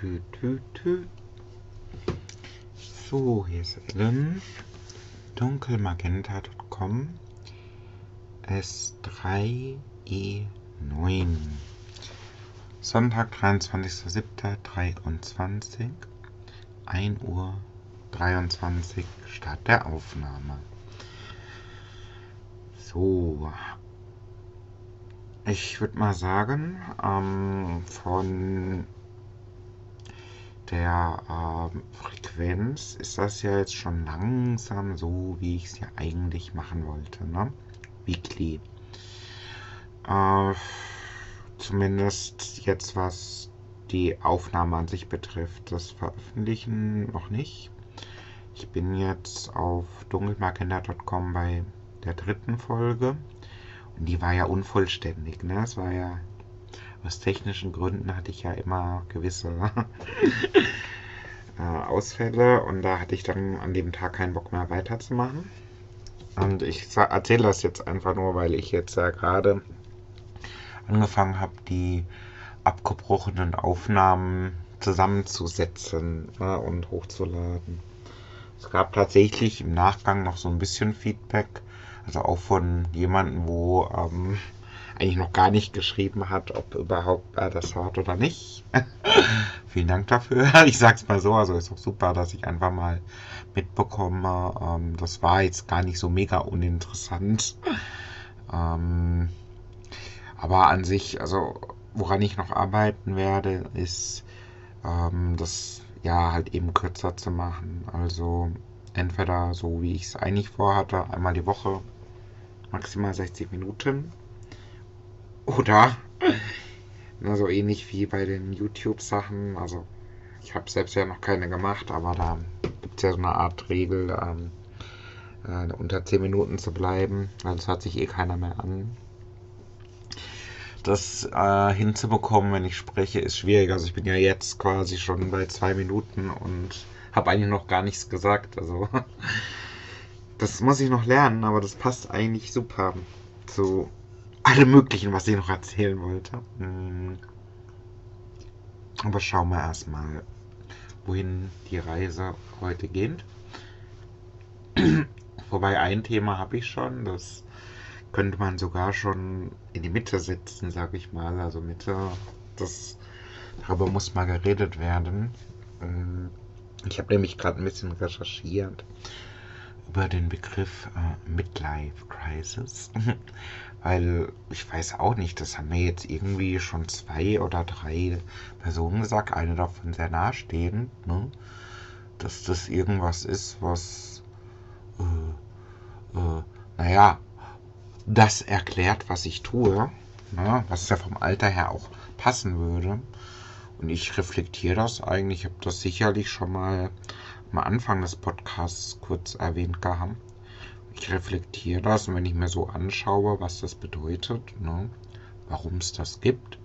Tü, tü, tü. So, hier ist Ellen. Dunkelmagenta.com S3E9 Sonntag, 23.07.23 1 Uhr 23 Start der Aufnahme. So, ich würde mal sagen, ähm, von der ähm, Frequenz ist das ja jetzt schon langsam so, wie ich es ja eigentlich machen wollte. Ne? Weekly. Äh, zumindest jetzt was die Aufnahme an sich betrifft. Das Veröffentlichen noch nicht. Ich bin jetzt auf dunkelmarkender.com bei der dritten Folge. Und die war ja unvollständig. Ne? Es war ja aus technischen Gründen hatte ich ja immer gewisse äh, Ausfälle und da hatte ich dann an dem Tag keinen Bock mehr weiterzumachen. Und ich erzähle das jetzt einfach nur, weil ich jetzt ja gerade angefangen habe, die abgebrochenen Aufnahmen zusammenzusetzen ne, und hochzuladen. Es gab tatsächlich im Nachgang noch so ein bisschen Feedback, also auch von jemandem, wo ähm, eigentlich noch gar nicht geschrieben hat, ob überhaupt er das hört oder nicht. Vielen Dank dafür. Ich sag's mal so, also ist auch super, dass ich einfach mal mitbekomme. Ähm, das war jetzt gar nicht so mega uninteressant. Ähm, aber an sich, also woran ich noch arbeiten werde, ist ähm, das ja halt eben kürzer zu machen. Also entweder so wie ich es eigentlich vorhatte, einmal die Woche maximal 60 Minuten oder na, so ähnlich wie bei den YouTube-Sachen. Also ich habe selbst ja noch keine gemacht, aber da gibt es ja so eine Art Regel, ähm, äh, unter 10 Minuten zu bleiben, es hört sich eh keiner mehr an. Das äh, hinzubekommen, wenn ich spreche, ist schwierig. Also ich bin ja jetzt quasi schon bei zwei Minuten und habe eigentlich noch gar nichts gesagt. Also das muss ich noch lernen, aber das passt eigentlich super zu allem Möglichen, was ich noch erzählen wollte. Hm. Aber schauen wir erstmal, wohin die Reise heute geht. Wobei ein Thema habe ich schon, das könnte man sogar schon in die Mitte setzen, sage ich mal. Also Mitte, das darüber muss mal geredet werden. Hm. Ich habe nämlich gerade ein bisschen recherchiert über den Begriff äh, Midlife Crisis. Weil ich weiß auch nicht, das haben mir jetzt irgendwie schon zwei oder drei Personen gesagt, eine davon sehr nahestehend, ne? dass das irgendwas ist, was, äh, äh, naja, das erklärt, was ich tue, ne? was ja vom Alter her auch passen würde. Und ich reflektiere das eigentlich, ich habe das sicherlich schon mal am Anfang des Podcasts kurz erwähnt gehabt ich reflektiere das und wenn ich mir so anschaue, was das bedeutet, ne, warum es das gibt,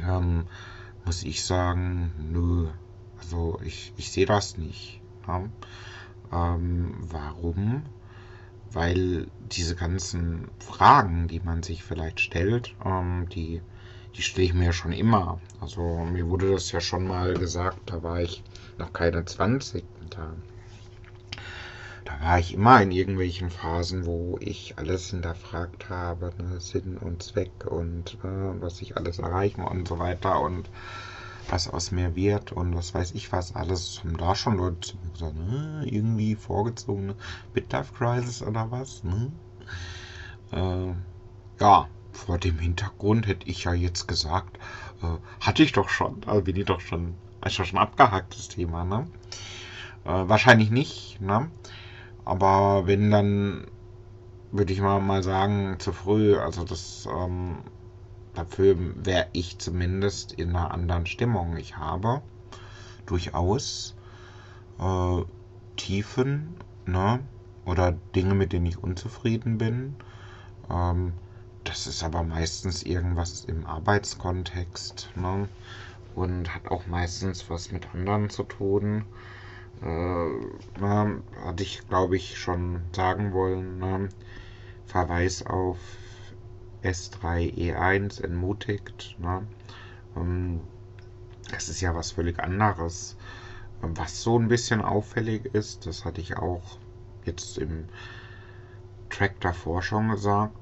ähm, muss ich sagen, nö, also ich, ich sehe das nicht. Ja. Ähm, warum? Weil diese ganzen Fragen, die man sich vielleicht stellt, ähm, die, die stelle ich mir ja schon immer. Also mir wurde das ja schon mal gesagt, da war ich noch keine 20. Da da war ich immer in irgendwelchen Phasen, wo ich alles hinterfragt habe, ne, Sinn und Zweck und äh, was ich alles erreichen und so weiter und was aus mir wird und was weiß ich was alles. Haben da schon Leute zu mir gesagt, ne, irgendwie vorgezogene Midlife Crisis oder was? Ne? Äh, ja, vor dem Hintergrund hätte ich ja jetzt gesagt, äh, hatte ich doch schon, also bin ich doch schon, ist ja schon abgehakt, das Thema, ne? Äh, wahrscheinlich nicht, ne? Aber wenn dann, würde ich mal, mal sagen, zu früh, also das, ähm, dafür wäre ich zumindest in einer anderen Stimmung. Ich habe durchaus äh, Tiefen, ne? Oder Dinge, mit denen ich unzufrieden bin. Ähm, das ist aber meistens irgendwas im Arbeitskontext, ne? Und hat auch meistens was mit anderen zu tun äh, na, hatte ich glaube ich schon sagen wollen, na, Verweis auf S3E1 entmutigt. Na, ähm, das ist ja was völlig anderes. Was so ein bisschen auffällig ist, das hatte ich auch jetzt im Track davor schon gesagt.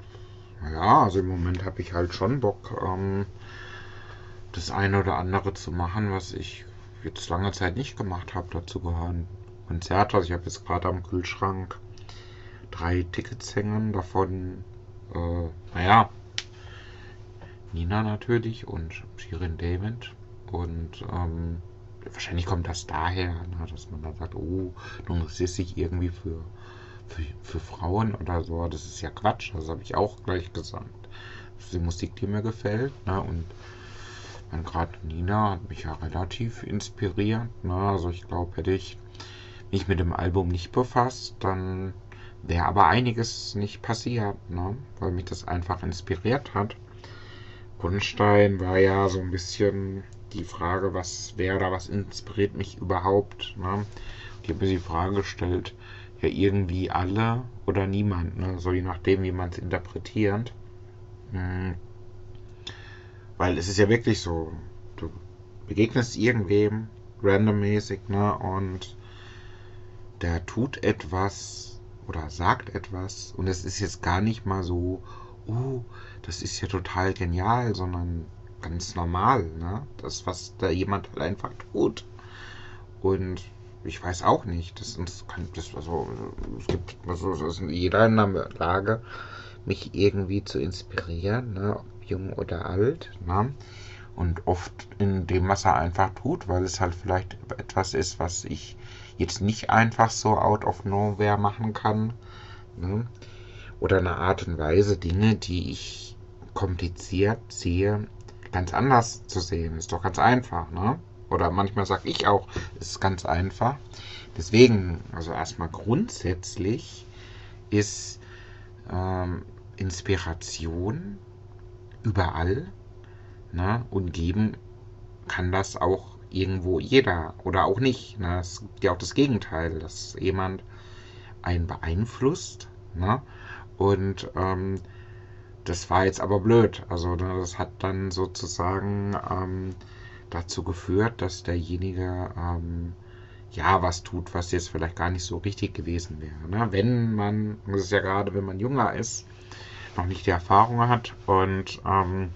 Ja, also im Moment habe ich halt schon Bock, ähm, das eine oder andere zu machen, was ich jetzt lange Zeit nicht gemacht habe. Dazu gehören Konzerte. Also ich habe jetzt gerade am Kühlschrank drei Tickets hängen, davon, äh, naja, Nina natürlich und Shirin David. Und ähm, wahrscheinlich kommt das daher, ne, dass man dann sagt, oh, du interessierst dich irgendwie für, für, für Frauen oder so. Das ist ja Quatsch, das habe ich auch gleich gesagt. Das ist die Musik, die mir gefällt. Ne, und gerade Nina hat mich ja relativ inspiriert. Ne, also ich glaube, hätte ich mich mit dem Album nicht befasst, dann wäre aber einiges nicht passiert, ne, weil mich das einfach inspiriert hat. Grundstein war ja so ein bisschen die Frage, was wäre da, was inspiriert mich überhaupt? Ne? Ich habe mir die Frage gestellt, ja irgendwie alle oder niemand, ne? so je nachdem, wie man es interpretiert. Hm. Weil es ist ja wirklich so, du begegnest irgendwem randommäßig, ne, und der tut etwas oder sagt etwas und es ist jetzt gar nicht mal so, oh, das ist ja total genial, sondern ganz normal, ne? Das, was da jemand halt einfach tut. Und ich weiß auch nicht, das, das kann, das, also, es gibt, also, das ist jeder in der Lage, mich irgendwie zu inspirieren, ne? ob jung oder alt, ne? Und oft in dem, was er einfach tut, weil es halt vielleicht etwas ist, was ich jetzt nicht einfach so out of nowhere machen kann. Ne? Oder eine Art und Weise, Dinge, die ich kompliziert sehe, ganz anders zu sehen. Ist doch ganz einfach, ne? Oder manchmal sage ich auch, es ist ganz einfach. Deswegen, also erstmal grundsätzlich ist ähm, Inspiration überall ne? und geben kann das auch irgendwo jeder oder auch nicht. Ne? Es gibt ja auch das Gegenteil, dass jemand einen beeinflusst ne? und ähm, das war jetzt aber blöd. Also ne, das hat dann sozusagen ähm, dazu geführt, dass derjenige ähm, ja was tut, was jetzt vielleicht gar nicht so richtig gewesen wäre. Ne? Wenn man, das ist ja gerade, wenn man jünger ist, noch nicht die Erfahrung hat und ähm,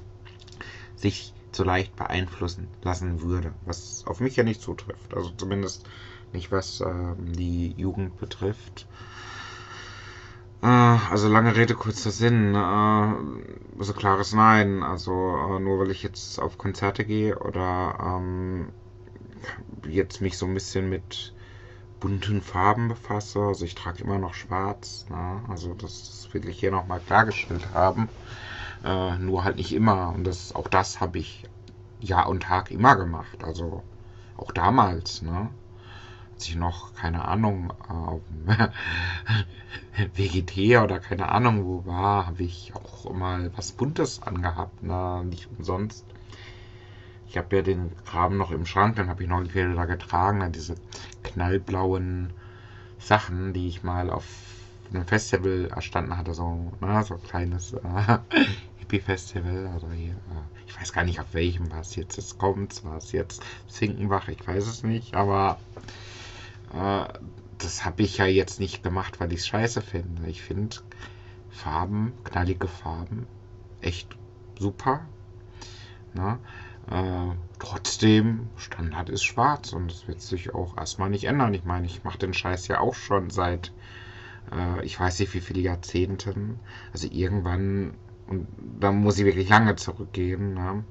sich so leicht beeinflussen lassen würde, was auf mich ja nicht zutrifft. Also zumindest nicht was ähm, die Jugend betrifft. Äh, also lange Rede, kurzer Sinn. Äh, also klares Nein. Also äh, nur weil ich jetzt auf Konzerte gehe oder ähm, jetzt mich so ein bisschen mit bunten Farben befasse. Also ich trage immer noch schwarz. Ne? Also das, will ich hier nochmal klargestellt haben. Äh, nur halt nicht immer. Und das, auch das habe ich Jahr und Tag immer gemacht. Also auch damals. Ne? Als ich noch, keine Ahnung, äh, Vegetär oder keine Ahnung wo war, habe ich auch mal was Buntes angehabt, ne? nicht umsonst. Ich habe ja den Rahmen noch im Schrank, dann habe ich noch wieder da getragen, diese knallblauen Sachen, die ich mal auf einem Festival erstanden hatte, so, ne? so ein kleines äh, Hippie-Festival, also hier, äh, ich weiß gar nicht auf welchem was jetzt es kommt, war es jetzt Zinkenbach, ich weiß es nicht, aber das habe ich ja jetzt nicht gemacht, weil ich es scheiße finde. Ich finde Farben, knallige Farben, echt super. Ne? Äh, trotzdem, Standard ist schwarz und das wird sich auch erstmal nicht ändern. Ich meine, ich mache den Scheiß ja auch schon seit, äh, ich weiß nicht wie viele Jahrzehnten. Also irgendwann, und da muss ich wirklich lange zurückgehen, ne?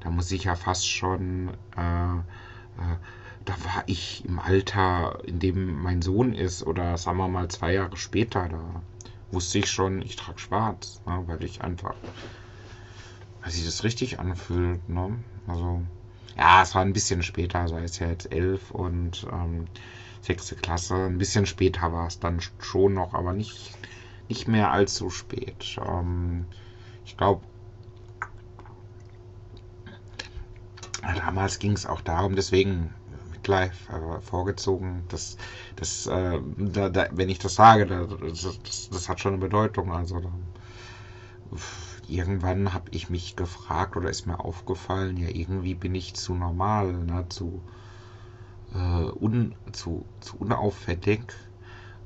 da muss ich ja fast schon äh, äh da war ich im Alter, in dem mein Sohn ist, oder sagen wir mal zwei Jahre später, da wusste ich schon, ich trage schwarz, ne, weil ich einfach, weil sich das richtig anfühlt. Ne? Also, ja, es war ein bisschen später, sei es ja jetzt elf und ähm, sechste Klasse. Ein bisschen später war es dann schon noch, aber nicht, nicht mehr allzu spät. Ähm, ich glaube, damals ging es auch darum, deswegen Life äh, vorgezogen. Das, das, äh, da, da, wenn ich das sage, da, das, das, das, hat schon eine Bedeutung. Also irgendwann habe ich mich gefragt oder ist mir aufgefallen, ja, irgendwie bin ich zu normal, ne, zu, äh, un, zu, zu unauffällig,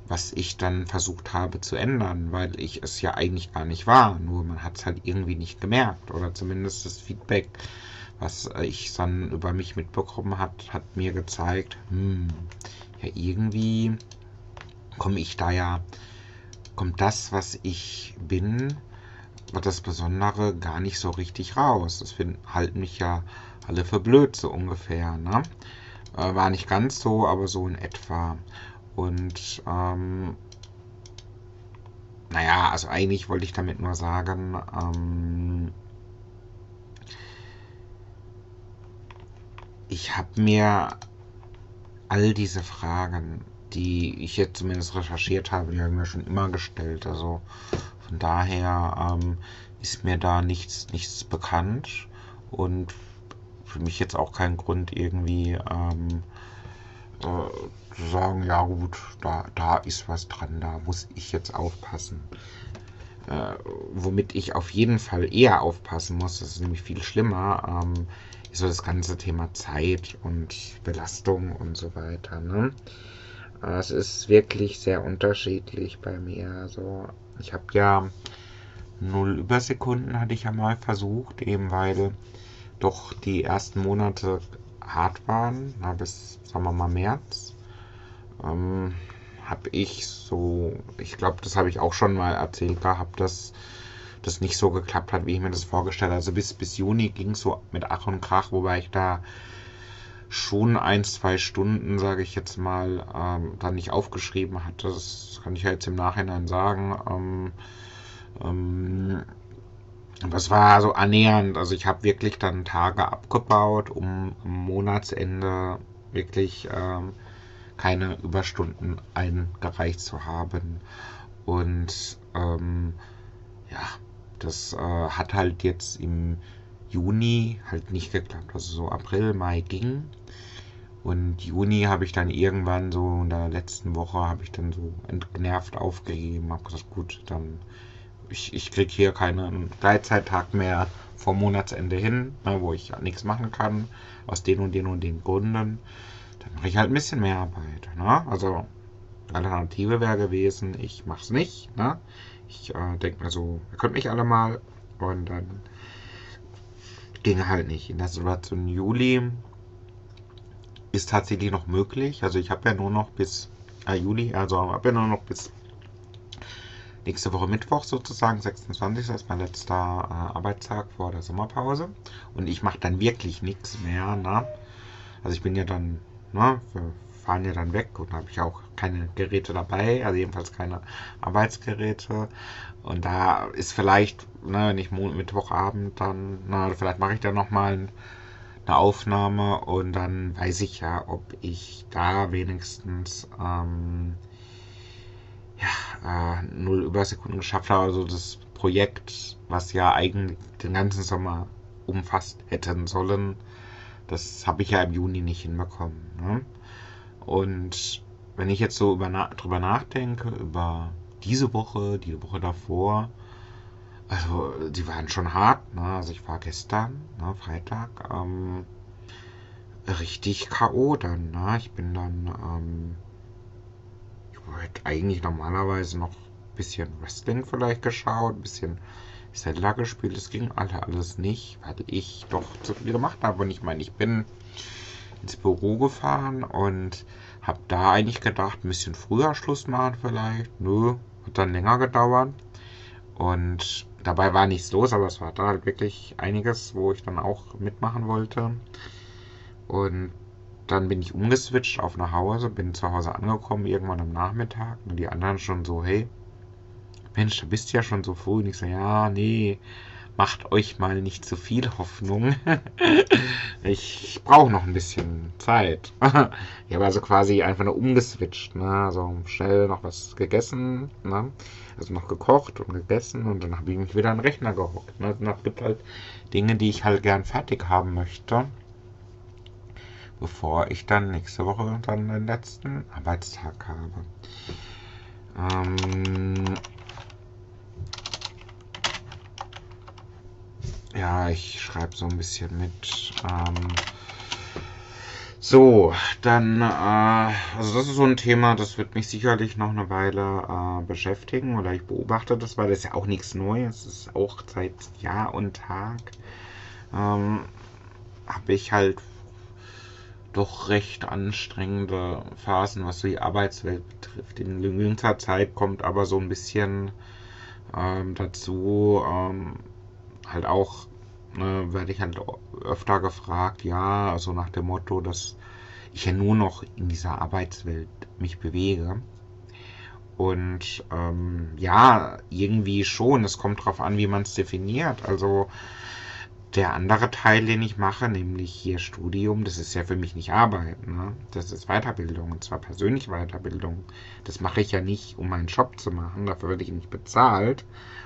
was ich dann versucht habe zu ändern, weil ich es ja eigentlich gar nicht war. Nur man hat es halt irgendwie nicht gemerkt oder zumindest das Feedback, was ich dann über mich mitbekommen hat, hat mir gezeigt, hm, ja, irgendwie komme ich da ja, kommt das, was ich bin, das Besondere gar nicht so richtig raus. Das finden, halten mich ja alle für blöd, so ungefähr. Ne? Äh, war nicht ganz so, aber so in etwa. Und ähm, naja, also eigentlich wollte ich damit nur sagen, ähm, ich habe mir all diese Fragen, die ich jetzt zumindest recherchiert habe, die habe ich mir schon immer gestellt. Also von daher ähm, ist mir da nichts, nichts bekannt und für mich jetzt auch kein Grund irgendwie ähm, äh, zu sagen, ja gut, da, da ist was dran, da muss ich jetzt aufpassen. Äh, womit ich auf jeden Fall eher aufpassen muss, das ist nämlich viel schlimmer, ähm, so das ganze Thema Zeit und Belastung und so weiter. Ne? Es ist wirklich sehr unterschiedlich bei mir. Also ich habe ja null Übersekunden hatte ich ja mal versucht, eben weil doch die ersten Monate hart waren, na, bis, sagen wir mal, März. Ähm, habe ich so, ich glaube, das habe ich auch schon mal erzählt gehabt, dass das nicht so geklappt hat, wie ich mir das vorgestellt habe. Also bis, bis Juni ging es so mit Ach und Krach, wobei ich da schon ein, zwei Stunden, sage ich jetzt mal, ähm, dann nicht aufgeschrieben hatte. Das kann ich ja jetzt im Nachhinein sagen. Ähm, ähm, das war so annähernd. Also ich habe wirklich dann Tage abgebaut, um am Monatsende wirklich ähm, keine Überstunden eingereicht zu haben. Und ähm, ja, das äh, hat halt jetzt im Juni halt nicht geklappt. Also so April, Mai ging. Und Juni habe ich dann irgendwann so in der letzten Woche habe ich dann so entnervt aufgegeben, habe gesagt, gut, dann ich, ich kriege hier keinen Gleitzeittag mehr vom Monatsende hin, ne, wo ich nichts machen kann, aus den und den und den Gründen. Dann mache ich halt ein bisschen mehr Arbeit. Ne? Also Alternative wäre gewesen, ich mache es nicht. Ne? Ich äh, denke mir so, ihr könnt mich alle mal und dann ging halt nicht. In der Situation Juli ist tatsächlich noch möglich. Also ich habe ja nur noch bis äh, Juli, also habe ja nur noch bis nächste Woche Mittwoch sozusagen, 26. Das ist mein letzter äh, Arbeitstag vor der Sommerpause. Und ich mache dann wirklich nichts mehr. Ne? Also ich bin ja dann, ne, wir fahren ja dann weg und habe ich auch keine Geräte dabei, also jedenfalls keine Arbeitsgeräte. Und da ist vielleicht, ne, wenn ich Mittwochabend dann, na, vielleicht mache ich dann nochmal ein eine Aufnahme und dann weiß ich ja, ob ich da wenigstens ähm, ja, äh, null Übersekunden geschafft habe. Also das Projekt, was ja eigentlich den ganzen Sommer umfasst hätten sollen, das habe ich ja im Juni nicht hinbekommen. Ne? Und wenn ich jetzt so über drüber nachdenke, über diese Woche, die Woche davor, also, die waren schon hart. Ne? Also, ich war gestern, ne, Freitag, ähm, richtig K.O. dann. Ne? Ich bin dann, ähm, ich hätte eigentlich normalerweise noch ein bisschen Wrestling vielleicht geschaut, ein bisschen Zelda gespielt. Das ging alle alles nicht, weil ich doch zu viel gemacht habe. Und ich meine, ich bin ins Büro gefahren und habe da eigentlich gedacht, ein bisschen früher Schluss machen vielleicht. Nö, hat dann länger gedauert. Und dabei war nichts los, aber es war da halt wirklich einiges, wo ich dann auch mitmachen wollte. Und dann bin ich umgeswitcht auf nach Hause, bin zu Hause angekommen, irgendwann am Nachmittag. Und die anderen schon so, hey, Mensch, du bist ja schon so früh. Und ich so, ja, nee, macht euch mal nicht zu viel Hoffnung. ich brauche noch ein bisschen Zeit. ich habe also quasi einfach nur umgeswitcht. Ne? Also schnell noch was gegessen. Ne? Also noch gekocht und gegessen. Und dann habe ich mich wieder an den Rechner gehockt. Ne? Und es gibt halt Dinge, die ich halt gern fertig haben möchte. Bevor ich dann nächste Woche dann den letzten Arbeitstag habe. Ähm, ja, ich schreibe so ein bisschen mit. Ähm, so, dann, äh, also das ist so ein Thema, das wird mich sicherlich noch eine Weile äh, beschäftigen oder ich beobachte das, weil das ist ja auch nichts Neues, das ist auch seit Jahr und Tag, ähm, habe ich halt doch recht anstrengende Phasen, was so die Arbeitswelt betrifft. In jüngster Zeit kommt aber so ein bisschen ähm, dazu, ähm, halt auch äh, werde ich halt öfter gefragt, ja, also nach dem Motto, dass ich ja nur noch in dieser Arbeitswelt mich bewege. Und ähm, ja, irgendwie schon. Es kommt drauf an, wie man es definiert. Also der andere Teil, den ich mache, nämlich hier Studium, das ist ja für mich nicht Arbeit. Ne? Das ist Weiterbildung, und zwar persönliche Weiterbildung. Das mache ich ja nicht, um meinen Job zu machen. Dafür werde ich nicht bezahlt.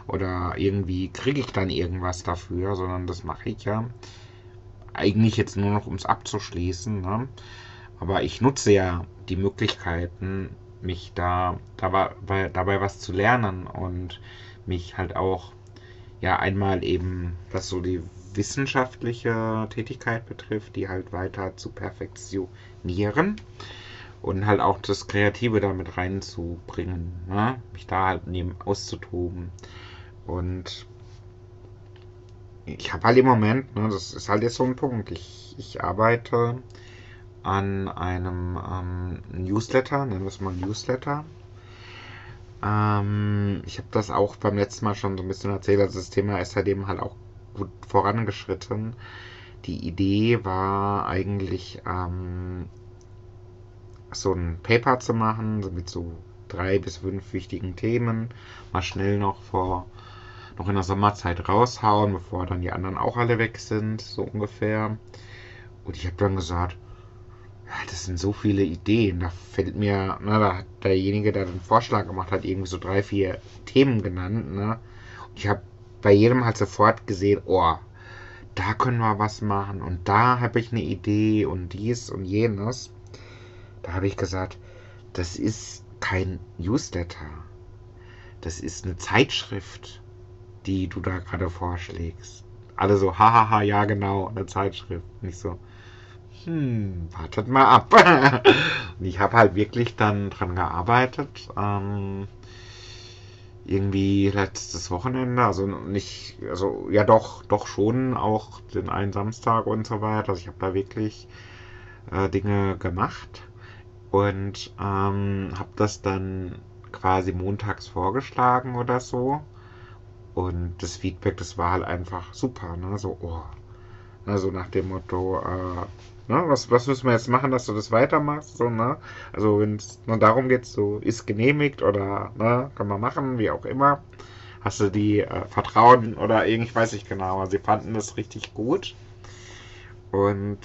Oder irgendwie kriege ich dann irgendwas dafür, sondern das mache ich ja eigentlich jetzt nur noch, um es abzuschließen. Ne? Aber ich nutze ja die Möglichkeiten, mich da dabei, dabei was zu lernen und mich halt auch ja einmal eben, was so die wissenschaftliche Tätigkeit betrifft, die halt weiter zu perfektionieren und halt auch das Kreative damit reinzubringen, ne? mich da halt neben auszutoben. Und ich habe halt im Moment, ne, das ist halt jetzt so ein Punkt, ich, ich arbeite an einem ähm, Newsletter, nennen wir es mal Newsletter. Ähm, ich habe das auch beim letzten Mal schon so ein bisschen erzählt, also das Thema ist seitdem halt auch gut vorangeschritten. Die Idee war eigentlich ähm, so ein Paper zu machen, mit so drei bis fünf wichtigen Themen, mal schnell noch vor noch in der Sommerzeit raushauen, bevor dann die anderen auch alle weg sind, so ungefähr. Und ich habe dann gesagt, das sind so viele Ideen. Da fällt mir, na, da hat derjenige, der den Vorschlag gemacht hat, irgendwie so drei, vier Themen genannt. Ne? Und ich habe bei jedem halt sofort gesehen, oh, da können wir was machen und da habe ich eine Idee und dies und jenes. Da habe ich gesagt, das ist kein Newsletter. Das ist eine Zeitschrift, die du da gerade vorschlägst. Alle so, hahaha, ja genau, eine Zeitschrift. Nicht so, hm, wartet mal ab. und ich habe halt wirklich dann dran gearbeitet. Ähm, irgendwie letztes Wochenende, also nicht, also ja doch, doch schon, auch den einen Samstag und so weiter. Also ich habe da wirklich äh, Dinge gemacht und ähm, habe das dann quasi montags vorgeschlagen oder so. Und das Feedback, das war halt einfach super, ne? So, oh. Also nach dem Motto, äh, Ne? Was, was müssen wir jetzt machen, dass du das weitermachst? So, ne? Also wenn es nur darum geht, so ist genehmigt oder ne, kann man machen, wie auch immer. Hast du die äh, Vertrauen oder irgendwie, weiß ich genau, sie fanden das richtig gut. Und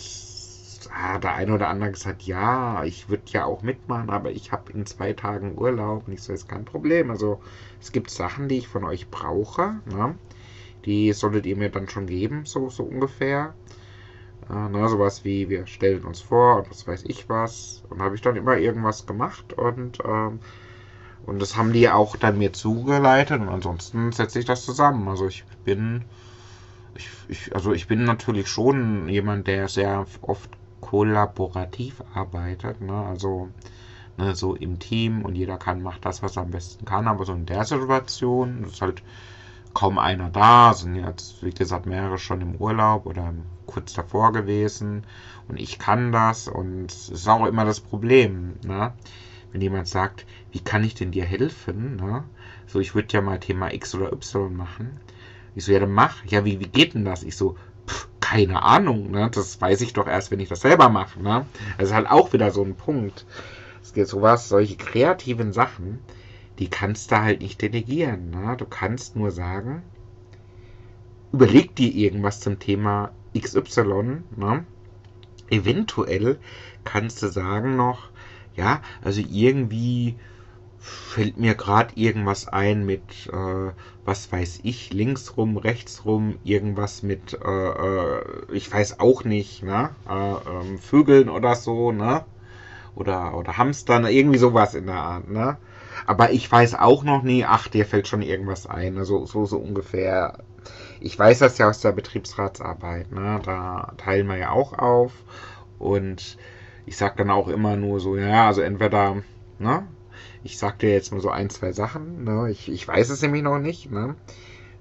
ah, der eine oder andere gesagt, ja, ich würde ja auch mitmachen, aber ich habe in zwei Tagen Urlaub und ich so, ist kein Problem. Also es gibt Sachen, die ich von euch brauche, ne? die solltet ihr mir dann schon geben, so, so ungefähr. Äh, ne, sowas wie, wir stellen uns vor und was weiß ich was. Und habe ich dann immer irgendwas gemacht und, ähm, und das haben die auch dann mir zugeleitet und ansonsten setze ich das zusammen. Also ich bin, ich, ich, also ich bin natürlich schon jemand, der sehr oft kollaborativ arbeitet, ne? also ne, so im Team und jeder kann, macht das, was er am besten kann, aber so in der Situation ist halt kaum einer da, sind jetzt, wie gesagt, mehrere schon im Urlaub oder kurz davor gewesen und ich kann das und es ist auch immer das Problem, ne? wenn jemand sagt, wie kann ich denn dir helfen? Ne? So, ich würde ja mal Thema X oder Y machen. Ich so, ja, dann mach. Ja, wie, wie geht denn das? Ich so, keine Ahnung, ne? Das weiß ich doch erst, wenn ich das selber mache, ne? Das ist halt auch wieder so ein Punkt. Es geht sowas, solche kreativen Sachen, die kannst du halt nicht delegieren. Ne? Du kannst nur sagen, überleg dir irgendwas zum Thema XY. Ne? Eventuell kannst du sagen noch, ja, also irgendwie fällt mir gerade irgendwas ein mit, äh, was weiß ich, links rum, rechts rum, irgendwas mit, äh, äh, ich weiß auch nicht, ne? Äh, ähm, Vögeln oder so, ne? Oder, oder Hamstern, irgendwie sowas in der Art, ne? Aber ich weiß auch noch nie, ach, dir fällt schon irgendwas ein. Also so, so ungefähr ich weiß das ja aus der Betriebsratsarbeit, ne? Da teilen wir ja auch auf. Und ich sage dann auch immer nur so, ja, also entweder, ne? Ich sag dir jetzt nur so ein, zwei Sachen, ne? Ich, ich weiß es nämlich noch nicht, ne?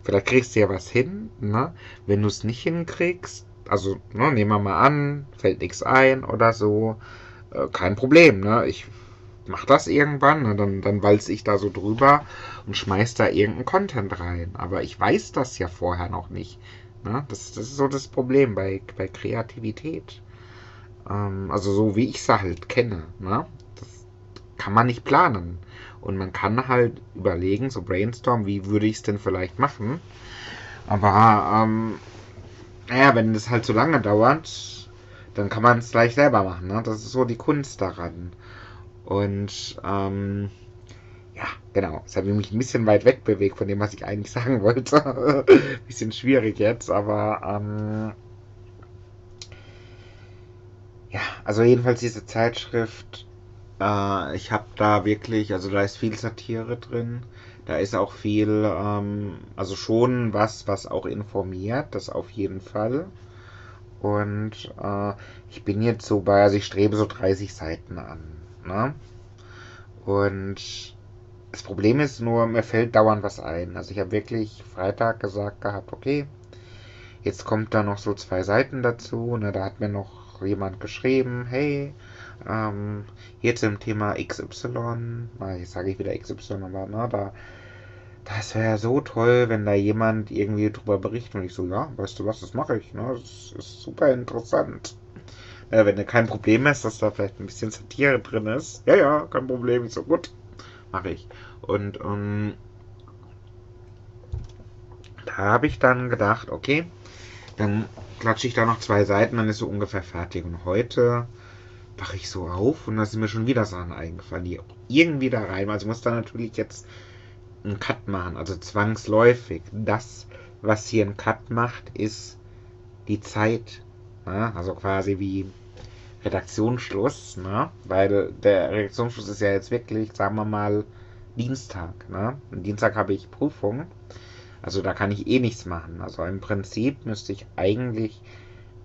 Vielleicht kriegst du ja was hin, ne? Wenn du es nicht hinkriegst, also, ne, nehmen wir mal an, fällt nichts ein oder so, äh, kein Problem, ne? Ich mach das irgendwann, ne? dann, dann walze ich da so drüber und schmeiß da irgendeinen Content rein. Aber ich weiß das ja vorher noch nicht. Ne? Das, das ist so das Problem bei, bei Kreativität. Ähm, also so wie ich sie halt kenne. Ne? Das kann man nicht planen. Und man kann halt überlegen, so brainstorm, wie würde ich es denn vielleicht machen. Aber ähm, naja, wenn es halt so lange dauert, dann kann man es gleich selber machen. Ne? Das ist so die Kunst daran. Und ähm, ja, genau. Das ich mich ein bisschen weit weg bewegt von dem, was ich eigentlich sagen wollte. bisschen schwierig jetzt, aber ähm, ja, also jedenfalls diese Zeitschrift. Äh, ich habe da wirklich, also da ist viel Satire drin. Da ist auch viel, ähm, also schon was, was auch informiert, das auf jeden Fall. Und äh, ich bin jetzt so bei, also ich strebe so 30 Seiten an. Ne? Und das Problem ist nur, mir fällt dauernd was ein. Also ich habe wirklich Freitag gesagt gehabt, okay, jetzt kommt da noch so zwei Seiten dazu. Ne? Da hat mir noch jemand geschrieben, hey, ähm, hier zum Thema XY, na, jetzt sage ich wieder XY, aber ne, da, das wäre so toll, wenn da jemand irgendwie drüber berichtet und ich so, ja, weißt du was, das mache ich, ne, das ist super interessant. Äh, wenn du kein Problem hast, dass da vielleicht ein bisschen Satire drin ist, ja, ja, kein Problem, ich so, gut, mache ich. Und ähm, da habe ich dann gedacht, okay, dann klatsche ich da noch zwei Seiten, dann ist so ungefähr fertig. Und heute wache ich so auf und da sind mir schon wieder Sachen eingefallen, die irgendwie da rein. Also muss da natürlich jetzt einen Cut machen, also zwangsläufig. Das, was hier einen Cut macht, ist die Zeit. Ne? Also quasi wie Redaktionsschluss, ne? Weil der Redaktionsschluss ist ja jetzt wirklich, sagen wir mal, Dienstag, ne? Und Dienstag habe ich Prüfung. Also da kann ich eh nichts machen. Also im Prinzip müsste ich eigentlich